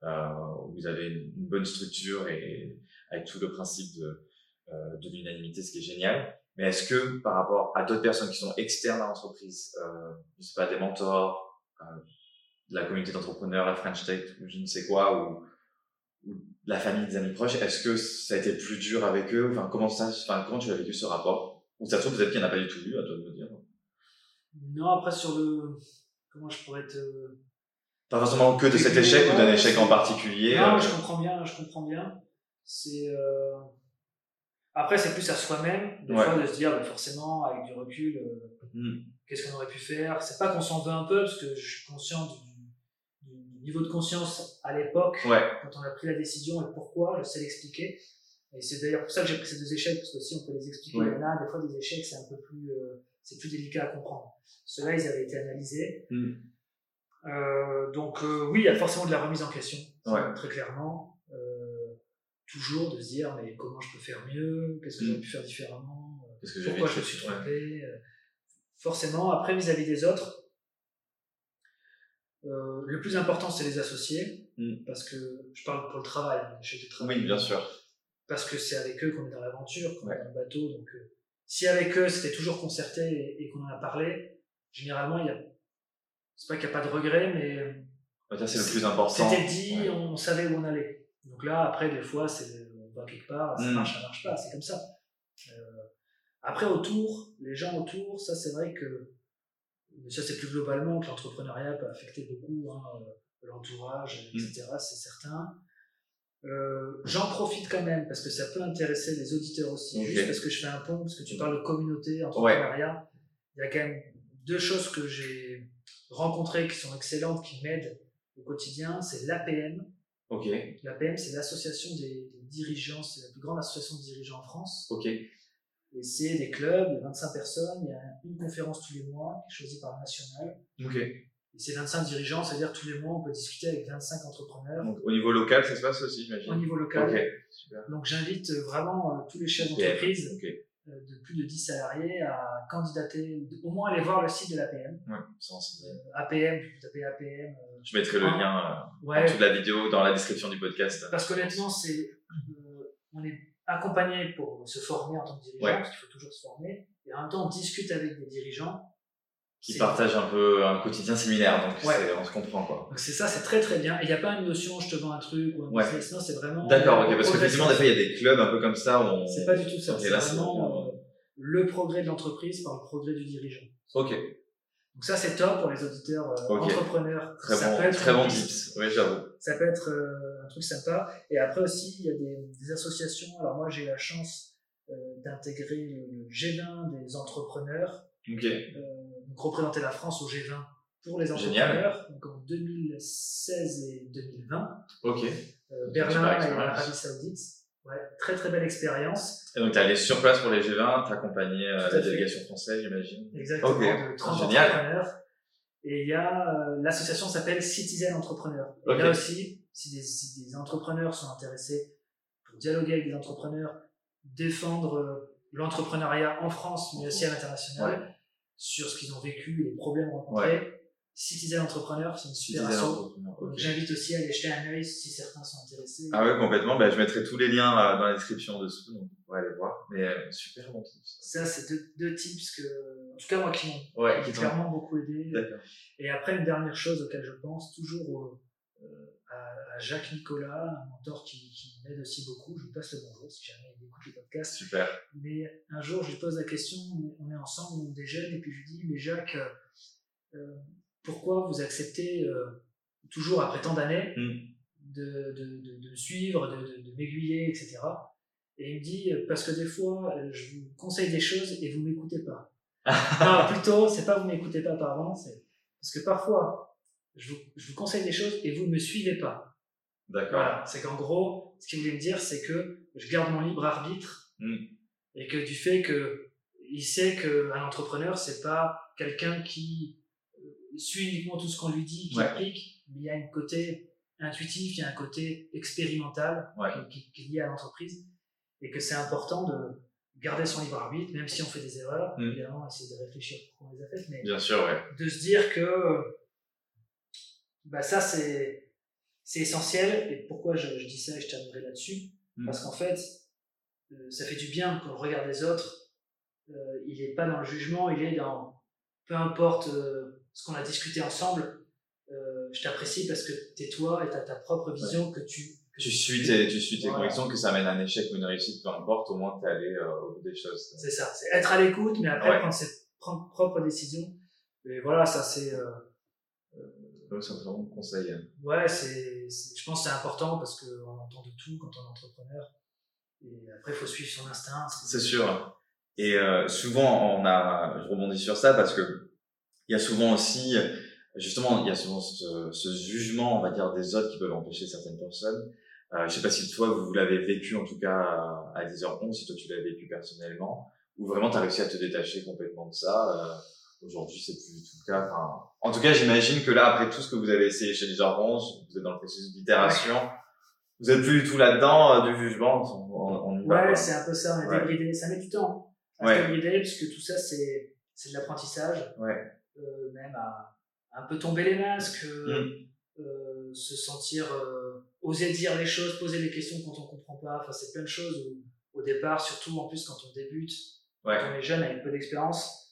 euh, vous avez une, une bonne structure et avec tout le principe de, euh, de l'unanimité, ce qui est génial. Mais est-ce que par rapport à d'autres personnes qui sont externes à l'entreprise, euh, je sais pas, des mentors, euh, de la communauté d'entrepreneurs, la French Tech, ou je ne sais quoi, ou, ou de la famille, des amis proches, est-ce que ça a été plus dur avec eux? Enfin, comment ça, enfin, comment tu as vécu ce rapport? Ou ça se trouve peut-être qu'il n'y en a pas du tout eu, à toi de me dire. Non, après, sur le. Comment je pourrais te. Pas forcément que de cet échec ou d'un échec en particulier. Non, euh, je comprends bien, je comprends bien. C'est. euh, Après, c'est plus à soi-même, des Ouais. fois, de se dire, bah, forcément, avec du recul, euh, hmm, qu'est-ce qu'on aurait pu faire? C'est pas qu'on s'en veut un peu, parce que je suis conscient du, du niveau de conscience à l'époque, Ouais, quand on a pris la décision et pourquoi, je sais l'expliquer. Et c'est d'ailleurs pour ça que j'ai pris ces deux échecs, parce que si on peut les expliquer, Ouais. il y en a des fois des échecs, c'est un peu plus, euh, c'est plus délicat à comprendre. Ceux-là, ils avaient été analysés. hmm, Euh, donc oui, il y a forcément de la remise en question, très clairement. Toujours de se dire, mais comment je peux faire mieux? Qu'est-ce que j'aurais pu faire différemment? Que j'ai Pourquoi je me suis trompé? Forcément, après, vis-à-vis des autres, euh, le plus important, c'est les associés, Mm. parce que je parle pour le travail, hein, chez du travail. Oui, bien sûr. Parce que c'est avec eux qu'on est dans l'aventure, qu'on Ouais. est dans le bateau. Donc, euh, si avec eux, c'était toujours concerté et, et qu'on en a parlé, généralement, il y a. C'est pas qu'il n'y a pas de regret, mais euh, Ça, c'est le plus important. c'était dit, Ouais. on savait où on allait. Donc là, après, des fois, c'est, on va quelque part, ça Mm. marche, ça marche pas, c'est comme ça. Euh, après, autour, les gens autour, ça, c'est vrai que, mais ça, c'est plus globalement que l'entrepreneuriat peut affecter beaucoup hein, euh, l'entourage, etc., c'est certain. Euh, J'en profite quand même parce que ça peut intéresser les auditeurs aussi, juste parce que je fais un pont, parce que tu parles de communauté, entrepreneuriat. Il y a quand même deux choses que j'ai rencontrées qui sont excellentes, qui m'aident au quotidien. C'est l'APM. Ok, L'APM, c'est l'association des, des dirigeants, c'est la plus grande association de dirigeants en France. ok, Et c'est des clubs, il y a 25 personnes, il y a une conférence tous les mois qui est choisie par le national. ok. Et c'est 25 dirigeants, c'est-à-dire tous les mois, on peut discuter avec 25 entrepreneurs Donc, au niveau local, ça se passe aussi, j'imagine. au niveau local. Ok, super. Donc j'invite euh, vraiment euh, tous les chefs d'entreprise Ok, euh, de plus de 10 salariés à candidater, au moins aller voir le site de l'APM. ouais, renseigner. APM, vous tapez APM. euh, Je mettrai le lien euh, en ouais, de la vidéo, dans la description du podcast. parce qu'honnêtement, c'est, euh, on est accompagné pour se former en tant que dirigeant, Ouais. parce qu'il faut toujours se former, et en même temps on discute avec des dirigeants. Qui partagent un peu un quotidien similaire, donc Ouais. on se comprend, quoi. Donc c'est ça, c'est très très bien. Et il n'y a pas une notion je te vends un truc ou un Ouais. business, non, c'est vraiment. D'accord, ok, parce qu'effectivement, des fois, il y a des clubs un peu comme ça où on. C'est pas du tout ça. C'est vraiment vraiment- euh, le progrès de l'entreprise par le progrès du dirigeant. Ok, Donc ça, c'est top pour les auditeurs euh, entrepreneurs. très ça bon, peut être très bon tips. Oui, j'avoue. Ça peut être euh, un truc sympa. Et après aussi, il y a des, des associations. Alors moi, j'ai la chance euh, d'intégrer le G20 des entrepreneurs, Ok, euh, donc représenter la France au G20 pour les Génial. entrepreneurs, donc en 2016 et 2020, ok. euh, Berlin et l'Arabie Saoudite. Ouais, très très belle expérience. Et donc, t'es allé sur place pour les G20, t'as accompagné euh, la délégation française, j'imagine. Exactement, Ok, de 30 génial. entrepreneurs. Et il y a euh, l'association s'appelle Citizen Entrepreneur. Et là aussi, si des, si des entrepreneurs sont intéressés pour dialoguer avec des entrepreneurs, défendre l'entrepreneuriat en France, mais aussi à l'international, sur ce qu'ils ont vécu, les problèmes rencontrés, Citizen Entrepreneur, c'est une super asso. Entrepreneur, ok. Donc, J'invite aussi à aller jeter un œil si certains sont intéressés. Ah ouais, complètement. Bah, je mettrai tous les liens euh, dans la description dessous, donc on va aller voir. Mais euh, super bon tips. Ça, c'est deux, deux tips que, en tout cas, moi, qui m'ont Ouais, clairement beaucoup aidé. Et après, une dernière chose auquel je pense, toujours au- euh, à, Jacques Nicolas, un mentor qui, qui m'aide aussi beaucoup. Je lui passe le bonjour si jamais il écoute le podcast. Super. Mais un jour, je lui pose la question, on est ensemble, on déjeune, et puis je lui dis, mais Jacques, euh, euh, pourquoi vous acceptez euh, toujours après tant d'années Mm. de, de, de, de me suivre, de, m'aiguiller, etc. Et il me dit, parce que des fois, je vous conseille des choses et vous m'écoutez pas. non, [LAUGHS] plutôt, c'est pas vous m'écoutez pas, pardon, c'est parce que parfois, je vous, je vous conseille des choses et vous ne me suivez pas. D'accord. Voilà, c'est qu'en gros, ce qu'il voulait me dire, c'est que je garde mon libre arbitre Mm. et que du fait que il sait qu'un entrepreneur, c'est pas quelqu'un qui euh, suit uniquement tout ce qu'on lui dit, qui Ouais. applique, mais il y a un côté intuitif, il y a un côté expérimental Ouais. qui, qui- qui est lié à l'entreprise et que c'est important de garder son libre arbitre, même si on fait des erreurs, Mm. évidemment, essayer de réfléchir pourquoi on les a faites, mais Bien sûr, ouais. de se dire que bah ça c'est c'est essentiel et pourquoi je, je dis ça et je terminerai là-dessus? Mm. parce qu'en fait euh, ça fait du bien quand on regarde les autres euh, il n'est pas dans le jugement il est dans peu importe euh, ce qu'on a discuté ensemble je t'apprécie parce que t'es toi et t'as ta propre vision que tu que Tu suis tes, tu suis tes Voilà. convictions, que ça mène à un échec ou une réussite, peu importe, au moins t'es allé au bout des choses. c'est ça c'est être à l'écoute mais après Ouais. prendre ses propres décisions et voilà ça c'est euh, Donc, c'est vraiment un conseil. hein. Ouais, c'est, c'est- je pense que c'est important parce qu'on entend de tout quand on est entrepreneur. Et après, il faut suivre son instinct. C'est sûr. Et euh, souvent, on a, je rebondis sur ça parce que il y a souvent aussi, justement, il y a souvent ce, ce jugement, on va dire, des autres qui peuvent empêcher certaines personnes. Euh, je sais pas si toi, vous l'avez vécu, en tout cas, à 10h11, si toi tu l'as vécu personnellement, ou vraiment tu as réussi à te détacher complètement de ça. Euh, Aujourd'hui, c'est plus du tout le cas. Enfin, en tout cas, j'imagine que là, après tout ce que vous avez essayé chez 10h11, vous êtes dans le processus d'itération. Vous êtes plus du tout là-dedans, euh, du jugement. On, on va, Ouais, c'est un peu ça, on Ouais. débridé. Ça met du temps à Ouais. se débrider parce que tout ça, c'est, c'est de l'apprentissage. Ouais. Euh, même à, à un peu tomber les masques, euh, Mm. se sentir, oser dire les choses, poser des questions quand on comprend pas. Enfin, c'est plein de choses où, au départ, surtout en plus quand on débute, quand on est jeune avec peu d'expérience,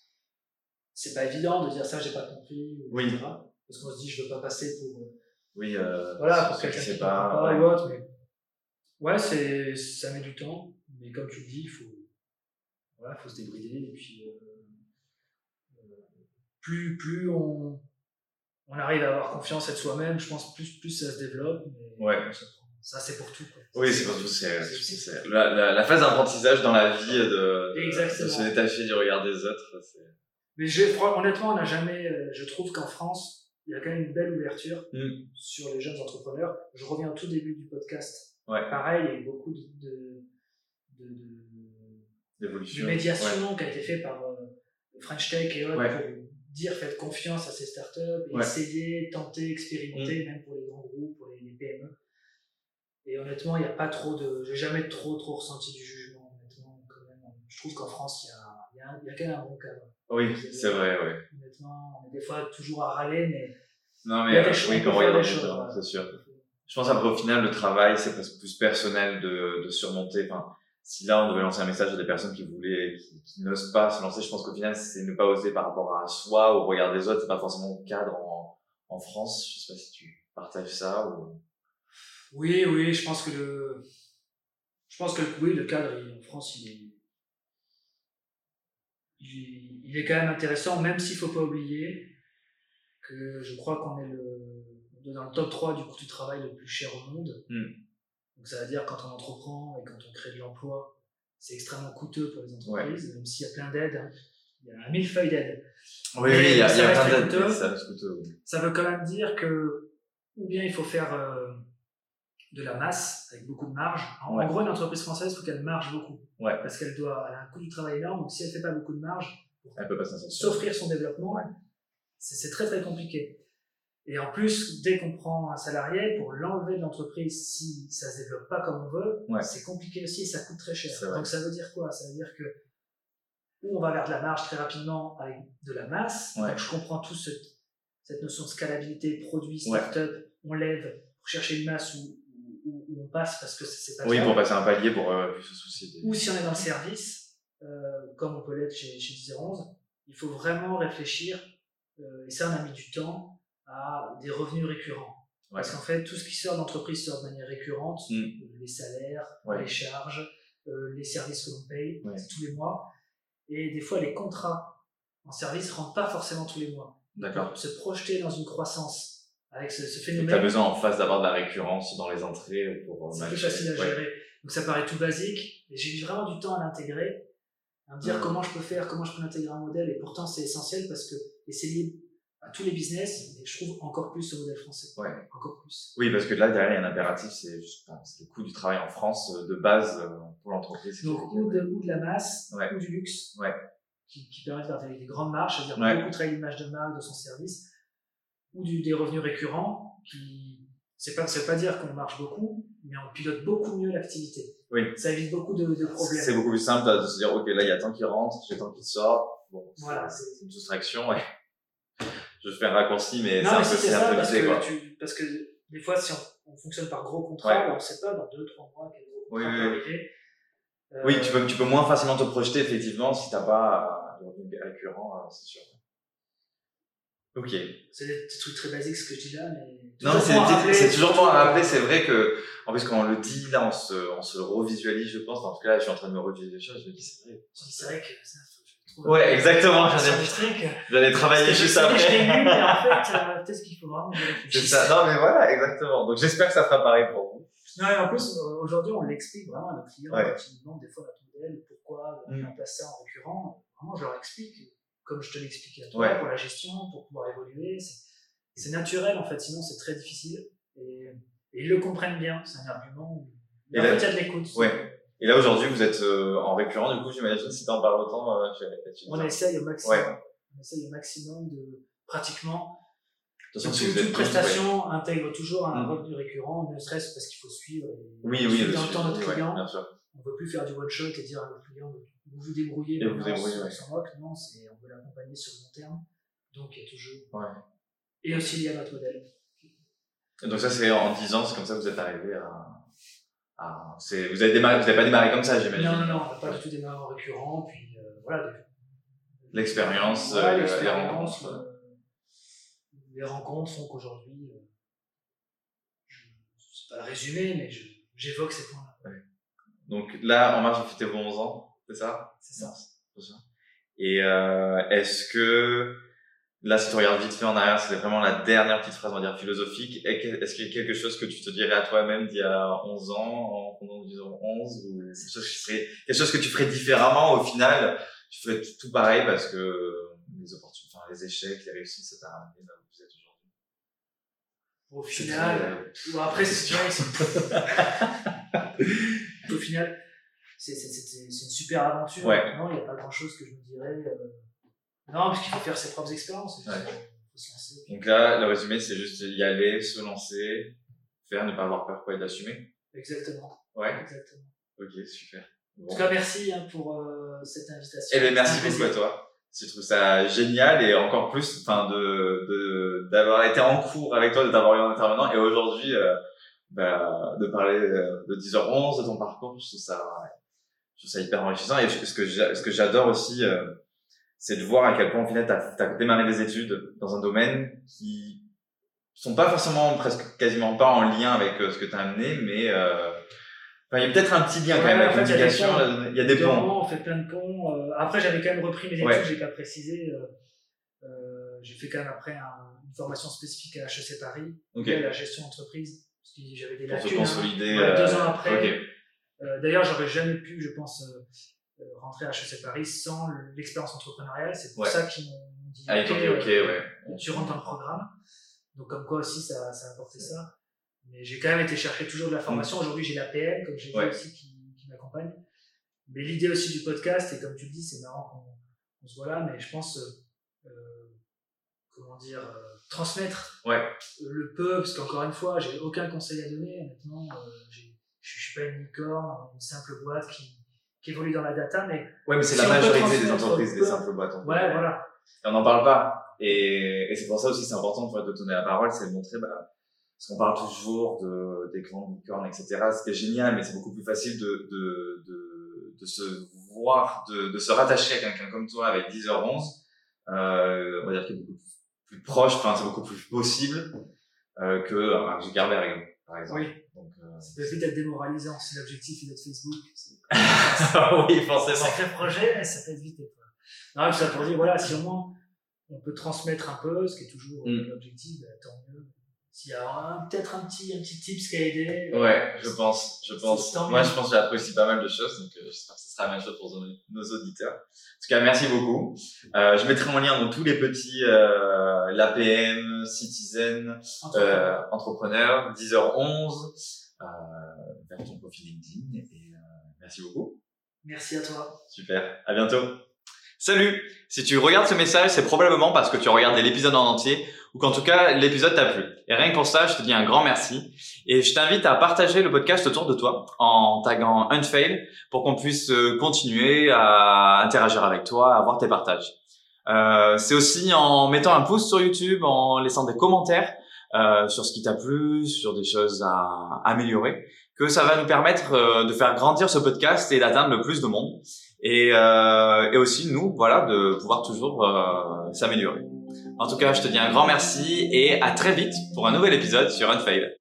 c'est pas évident de dire ça, j'ai pas compris, ou Oui. etc. Parce qu'on se dit, je veux pas passer pour, euh, Oui, euh, voilà, pour quelqu'un qui ne pas. pas ou autre. Mais... Ouais, c'est, ça met du temps, mais comme tu le dis, il faut, voilà, faut se débrider. Et puis, euh, euh, plus, plus on, on arrive à avoir confiance en soi-même, je pense plus, plus ça se développe. Mais Ouais. ça, c'est pour tout. Quoi. Oui, c'est pour tout. C'est la, la, la phase d'apprentissage dans la vie de, de se détacher du regard des autres. c'est- Mais honnêtement, on n'a jamais, euh, je trouve qu'en France, il y a quand même une belle ouverture Mm. sur les jeunes entrepreneurs. Je reviens au tout début du podcast. Ouais. Pareil, il y a eu beaucoup de, de, de, médiation qui a été fait par euh, French Tech et autres Ouais. pour dire faites confiance à ces startups, et Ouais. essayer, tenter, expérimenter, même pour les grands groupes, pour les, les PME. Et honnêtement, il n'y a pas trop de. J'ai jamais trop, trop ressenti du jugement, honnêtement. Quand même. Je trouve qu'en France, il y a, y, a, y a quand même un bon cadre. Oui, c'est vrai, oui. Honnêtement, on est des fois toujours à râler, mais Non, il y mais a des euh, oui, quand on regarde les choses, gens, c'est sûr. Je pense après, au final, le travail, c'est presque plus personnel de, de surmonter. Enfin, si là, on devait lancer un message à des personnes qui voulaient, qui, qui n'osent pas se lancer, je pense qu'au final, c'est ne pas oser par rapport à soi ou au regard des autres. C'est pas forcément le cadre en, en France. Je sais pas si tu partages ça ou. Oui, oui, je pense que le, je pense que oui, le cadre en France, il est, il, est quand même intéressant, même s'il faut pas oublier que je crois qu'on est le, dans le top 3 du coût du travail le plus cher au monde. Hmm. Donc ça veut dire quand on entreprend et quand on crée de l'emploi, c'est extrêmement coûteux pour les entreprises, même s'il y a plein d'aides. hein. Il y a un millefeuille d'aides. Oui, oui, il y a, plein d'aides, ça oui. Ça veut quand même dire que, ou bien il faut faire euh, de la masse avec beaucoup de marge. En, Ouais. en gros, une entreprise française, il faut qu'elle marge beaucoup. Ouais. Parce qu'elle doit, elle a un coût du travail énorme. Donc si elle fait pas beaucoup de marge, sortir. s'offrir son développement, c'est c'est très très compliqué. Et en plus, dès qu'on prend un salarié, pour l'enlever de l'entreprise, si ça se développe pas comme on veut, Ouais. c'est compliqué aussi et ça coûte très cher. Donc ça veut dire quoi? Ça veut dire que ou on va vers de la marge très rapidement avec de la masse. Ouais. Donc je comprends tout ce, cette notion de scalabilité, produit, start-up, on lève pour chercher une masse où, où, on passe parce que c'est pas Oui, pour passer un palier pour euh, se soucier. Des... Ou si on est dans le service, euh, comme on peut l'être chez, chez 1011, il faut vraiment réfléchir, euh, et ça on a mis du temps, à des revenus récurrents. Ouais. Parce qu'en fait, tout ce qui sort d'entreprise sort de manière récurrente, Mm. les salaires, Ouais. les charges, euh, les services que l'on paye Ouais. tous les mois. Et des fois, les contrats en service ne rentrent pas forcément tous les mois. D'accord. Se projeter dans une croissance avec ce, ce Tu as phénomène, besoin en face d'avoir de la récurrence dans les entrées pour c'est plus facile à Ouais. gérer. Donc ça paraît tout basique, mais j'ai mis vraiment du temps à l'intégrer, à me dire Mm. comment je peux faire, comment je peux intégrer un modèle. Et pourtant, c'est essentiel parce que et c'est lié à tous les business, et je trouve encore plus au modèle français. Ouais. Encore plus. Oui, parce que là, derrière, il y a un impératif, c'est le coût du travail en France euh, de base euh, pour l'entreprise. Donc, ou de, ou de la masse, Ouais. ou du luxe, Ouais. qui, qui permet de faire des, des grandes marges, c'est-à-dire beaucoup travailler l'image de marque, de son service, ou du, des revenus récurrents, qui, c'est pas, veut pas dire qu'on marche beaucoup, mais on pilote beaucoup mieux l'activité. Oui. Ça évite beaucoup de, de problèmes. C'est beaucoup plus simple de se dire, ok, là, il y a tant qui rentre, j'ai tant qui sort. Bon, c'est- Voilà, c'est une soustraction, ouais. Je fais un raccourci, mais c'est un peu c'est c'est un parce visé, quoi. que, tu, parce que des fois, si on, on fonctionne par gros contrats, Ouais. on sait pas dans 2-3 mois quel gros Oui, contrat oui. Euh, Oui, tu peux, tu peux moins facilement te projeter, effectivement, si t'as pas le revenu récurrent, euh, c'est sûr. Ok. C'est des trucs très basiques ce que je dis là, mais. Non, c'est toujours bon à rappeler. C'est vrai que, en plus, quand on le dit, là, on se, on se revisualise, je pense. En tout cas, là, je suis en train de me revisualiser les choses. Je me dis, c'est vrai. Je dis, C'est vrai que ça, faut que. Ouais, exactement, j'allais- travailler juste après. je l'ai lu, mais en [LAUGHS] fait, euh, peut-être qu'il faut vraiment que je C'est ça. Non, mais voilà, exactement. Donc, j'espère que ça fera pareil pour vous. Non, et en plus, euh, aujourd'hui, on l'explique vraiment à nos clients nous demandent des fois notre modèle, pourquoi on Mm. en place ça en récurrent. Vraiment, je leur explique, comme je te l'expliquais à toi, Ouais. pour la gestion, pour pouvoir évoluer. C'est naturel, en fait, sinon c'est très difficile. Et, et ils le comprennent bien, c'est un argument. Mais Et en là- fait, il y a de l'écoute. Ouais. Et là, aujourd'hui, vous êtes euh, en récurrent. Du coup, j'imagine, si t'en parles autant, euh, On essaye au maximum. Ouais. On essaye au maximum de pratiquement. De toute prestation intègre toujours un Mm. revenu récurrent, ne serait-ce parce qu'il faut suivre. Oui, oui, suivre dans le temps notre client. bien sûr. On ne peut plus faire du one shot et dire à nos clients vous vous débrouillez, vous débrouillez, ouais. s'en moque. Non, c'est- on veut l'accompagner sur le long terme. Donc il y a toujours. Ouais. Et aussi lié à notre modèle. Donc ça, c'est en 10 ans, c'est comme ça que vous êtes arrivé à... à c'est, vous avez démarré, vous n'avez pas démarré comme ça, j'imagine. Non, non, non, on n'a pas du tout démarré en récurrent. Puis euh, voilà. des- L'expérience, Ouais, euh, les rencontres. euh, les rencontres font qu'aujourd'hui, euh, je ne sais pas le résumer, mais j'évoque ces points-là. Donc là, en mars, vous fêtez vos 11 ans, c'est ça? C'est ça. C'est ça. Et euh, est-ce que, là, si tu regardes vite fait en arrière, c'était vraiment la dernière petite phrase, on va dire, philosophique. Est-ce qu'il y a quelque chose que tu te dirais à toi-même d'il y a 11 ans, en pendant disons 11, ou quelque chose, que tu ferais, quelque chose que tu ferais différemment au final? Tu ferais tout, pareil parce que les opportunités, enfin, les échecs, les réussites, ça t'a ramené là où vous êtes aujourd'hui. Au C'est final, très- Bon, après, c'est c'est- [LAUGHS] [LAUGHS] Au final, c'est une super aventure. Ouais. Non, il n'y a pas grand chose que je me dirais. euh, Non, parce qu'il faut faire ses propres expériences. Faut, Ouais. faut se lancer. Donc là, le résumé, c'est juste y aller, se lancer, faire, ne pas avoir peur, quoi, et d'assumer. Exactement. Ouais. Exactement. Ok, super. Bon. En tout cas, merci hein, pour euh, cette invitation. Eh bien, merci beaucoup à toi. Je trouve ça génial et encore plus, enfin, de, de, d'avoir été en cours avec toi, de t'avoir eu en intervenant et aujourd'hui, euh, bah, de parler euh, de 10h11, de ton parcours, je trouve ça, je trouve ça hyper enrichissant et ce que j'a- ce que j'adore aussi, euh, c'est de voir à quel point, au final, t'as, t'as démarré des études dans un domaine qui sont pas forcément, presque quasiment pas en lien avec euh, ce que t'as amené, mais, euh, enfin, il y a peut-être un petit lien quand même avec en fait, il y a des l'éducation, il y a des ponts. on fait plein de ponts. euh, après, j'avais quand même repris mes études, Ouais. j'ai pas précisé. euh, j'ai fait quand même après un- une formation spécifique à HEC Paris, Ok. liée à la gestion d'entreprise, parce que j'avais des Pour se lacunes. hein. Voilà, deux euh, ans après. ok. Euh, D'ailleurs, j'aurais jamais pu, je pense, euh, euh, rentrer à HEC Paris sans l'expérience entrepreneuriale. C'est pour Ouais. ça qu'ils m'ont dit Ah, euh, ouais. tu rentres dans le programme. Donc, comme quoi aussi, ça, ça a apporté ça. Mais j'ai quand même été chercher toujours de la formation. Aujourd'hui, j'ai la PL, comme j'ai dit Mm. Aussi, qui, qui m'accompagne. Mais l'idée aussi du podcast, et comme tu le dis, c'est marrant qu'on se voit là, mais je pense, euh, euh, comment dire, euh, transmettre Ouais. le peu, parce qu'encore une fois, j'ai aucun conseil à donner, honnêtement. Euh, je ne suis pas une licorne, une simple boîte qui, qui évolue dans la data, mais Ouais, mais c'est Si la majorité des entreprises, des simples boîtes. en ouais, voilà. Et on n'en parle pas. Et, et c'est pour ça aussi c'est important de, de donner la parole, c'est de montrer, bah, parce qu'on parle toujours de, des grandes licornes, etc. C'était génial, mais c'est beaucoup plus facile de, de, de, de se voir, de, de se rattacher à quelqu'un comme toi avec 10h11. Euh, on va dire qu'il est beaucoup plus proche, enfin c'est beaucoup plus possible euh, que euh, Mark Zuckerberg, par exemple. Oui. Donc, euh... Ça peut vite être démoralisant si l'objectif est d'être Facebook. [LAUGHS] oui, C'est un forcément. sacré projet, mais ça peut être vite. quoi. Non, mais ça pour dire, voilà, si au moins on peut transmettre un peu, ce qui est toujours Mm. l'objectif, bah, tant mieux. Y a peut-être un petit, un petit tips qui a aidé. Ouais, je pense, je pense. Moi, je pense que j'ai appris aussi pas mal de choses, donc euh, j'espère que ce sera la même chose pour nos, auditeurs. En tout cas, merci beaucoup. Euh, je mettrai mon lien dans tous les petits, euh, l'APM, Citizen, Entre- entrepreneur, 10h11, euh, vers ton profil LinkedIn, et merci beaucoup. Merci à toi. Super, à bientôt. Salut Si tu regardes ce message, c'est probablement parce que tu as regardé l'épisode en entier ou qu'en tout cas l'épisode t'a plu. Et rien que pour ça, je te dis un grand merci. Et je t'invite à partager le podcast autour de toi en taguant Unfail pour qu'on puisse euh, continuer à interagir avec toi, à voir tes partages. Euh, c'est aussi en mettant un pouce sur YouTube, en laissant des commentaires euh, sur ce qui t'a plu, sur des choses à améliorer, que ça va nous permettre euh, de faire grandir ce podcast et d'atteindre le plus de monde et, euh, et aussi nous, voilà, de pouvoir toujours euh, s'améliorer. En tout cas, je te dis un grand merci et à très vite pour un nouvel épisode sur Unfail.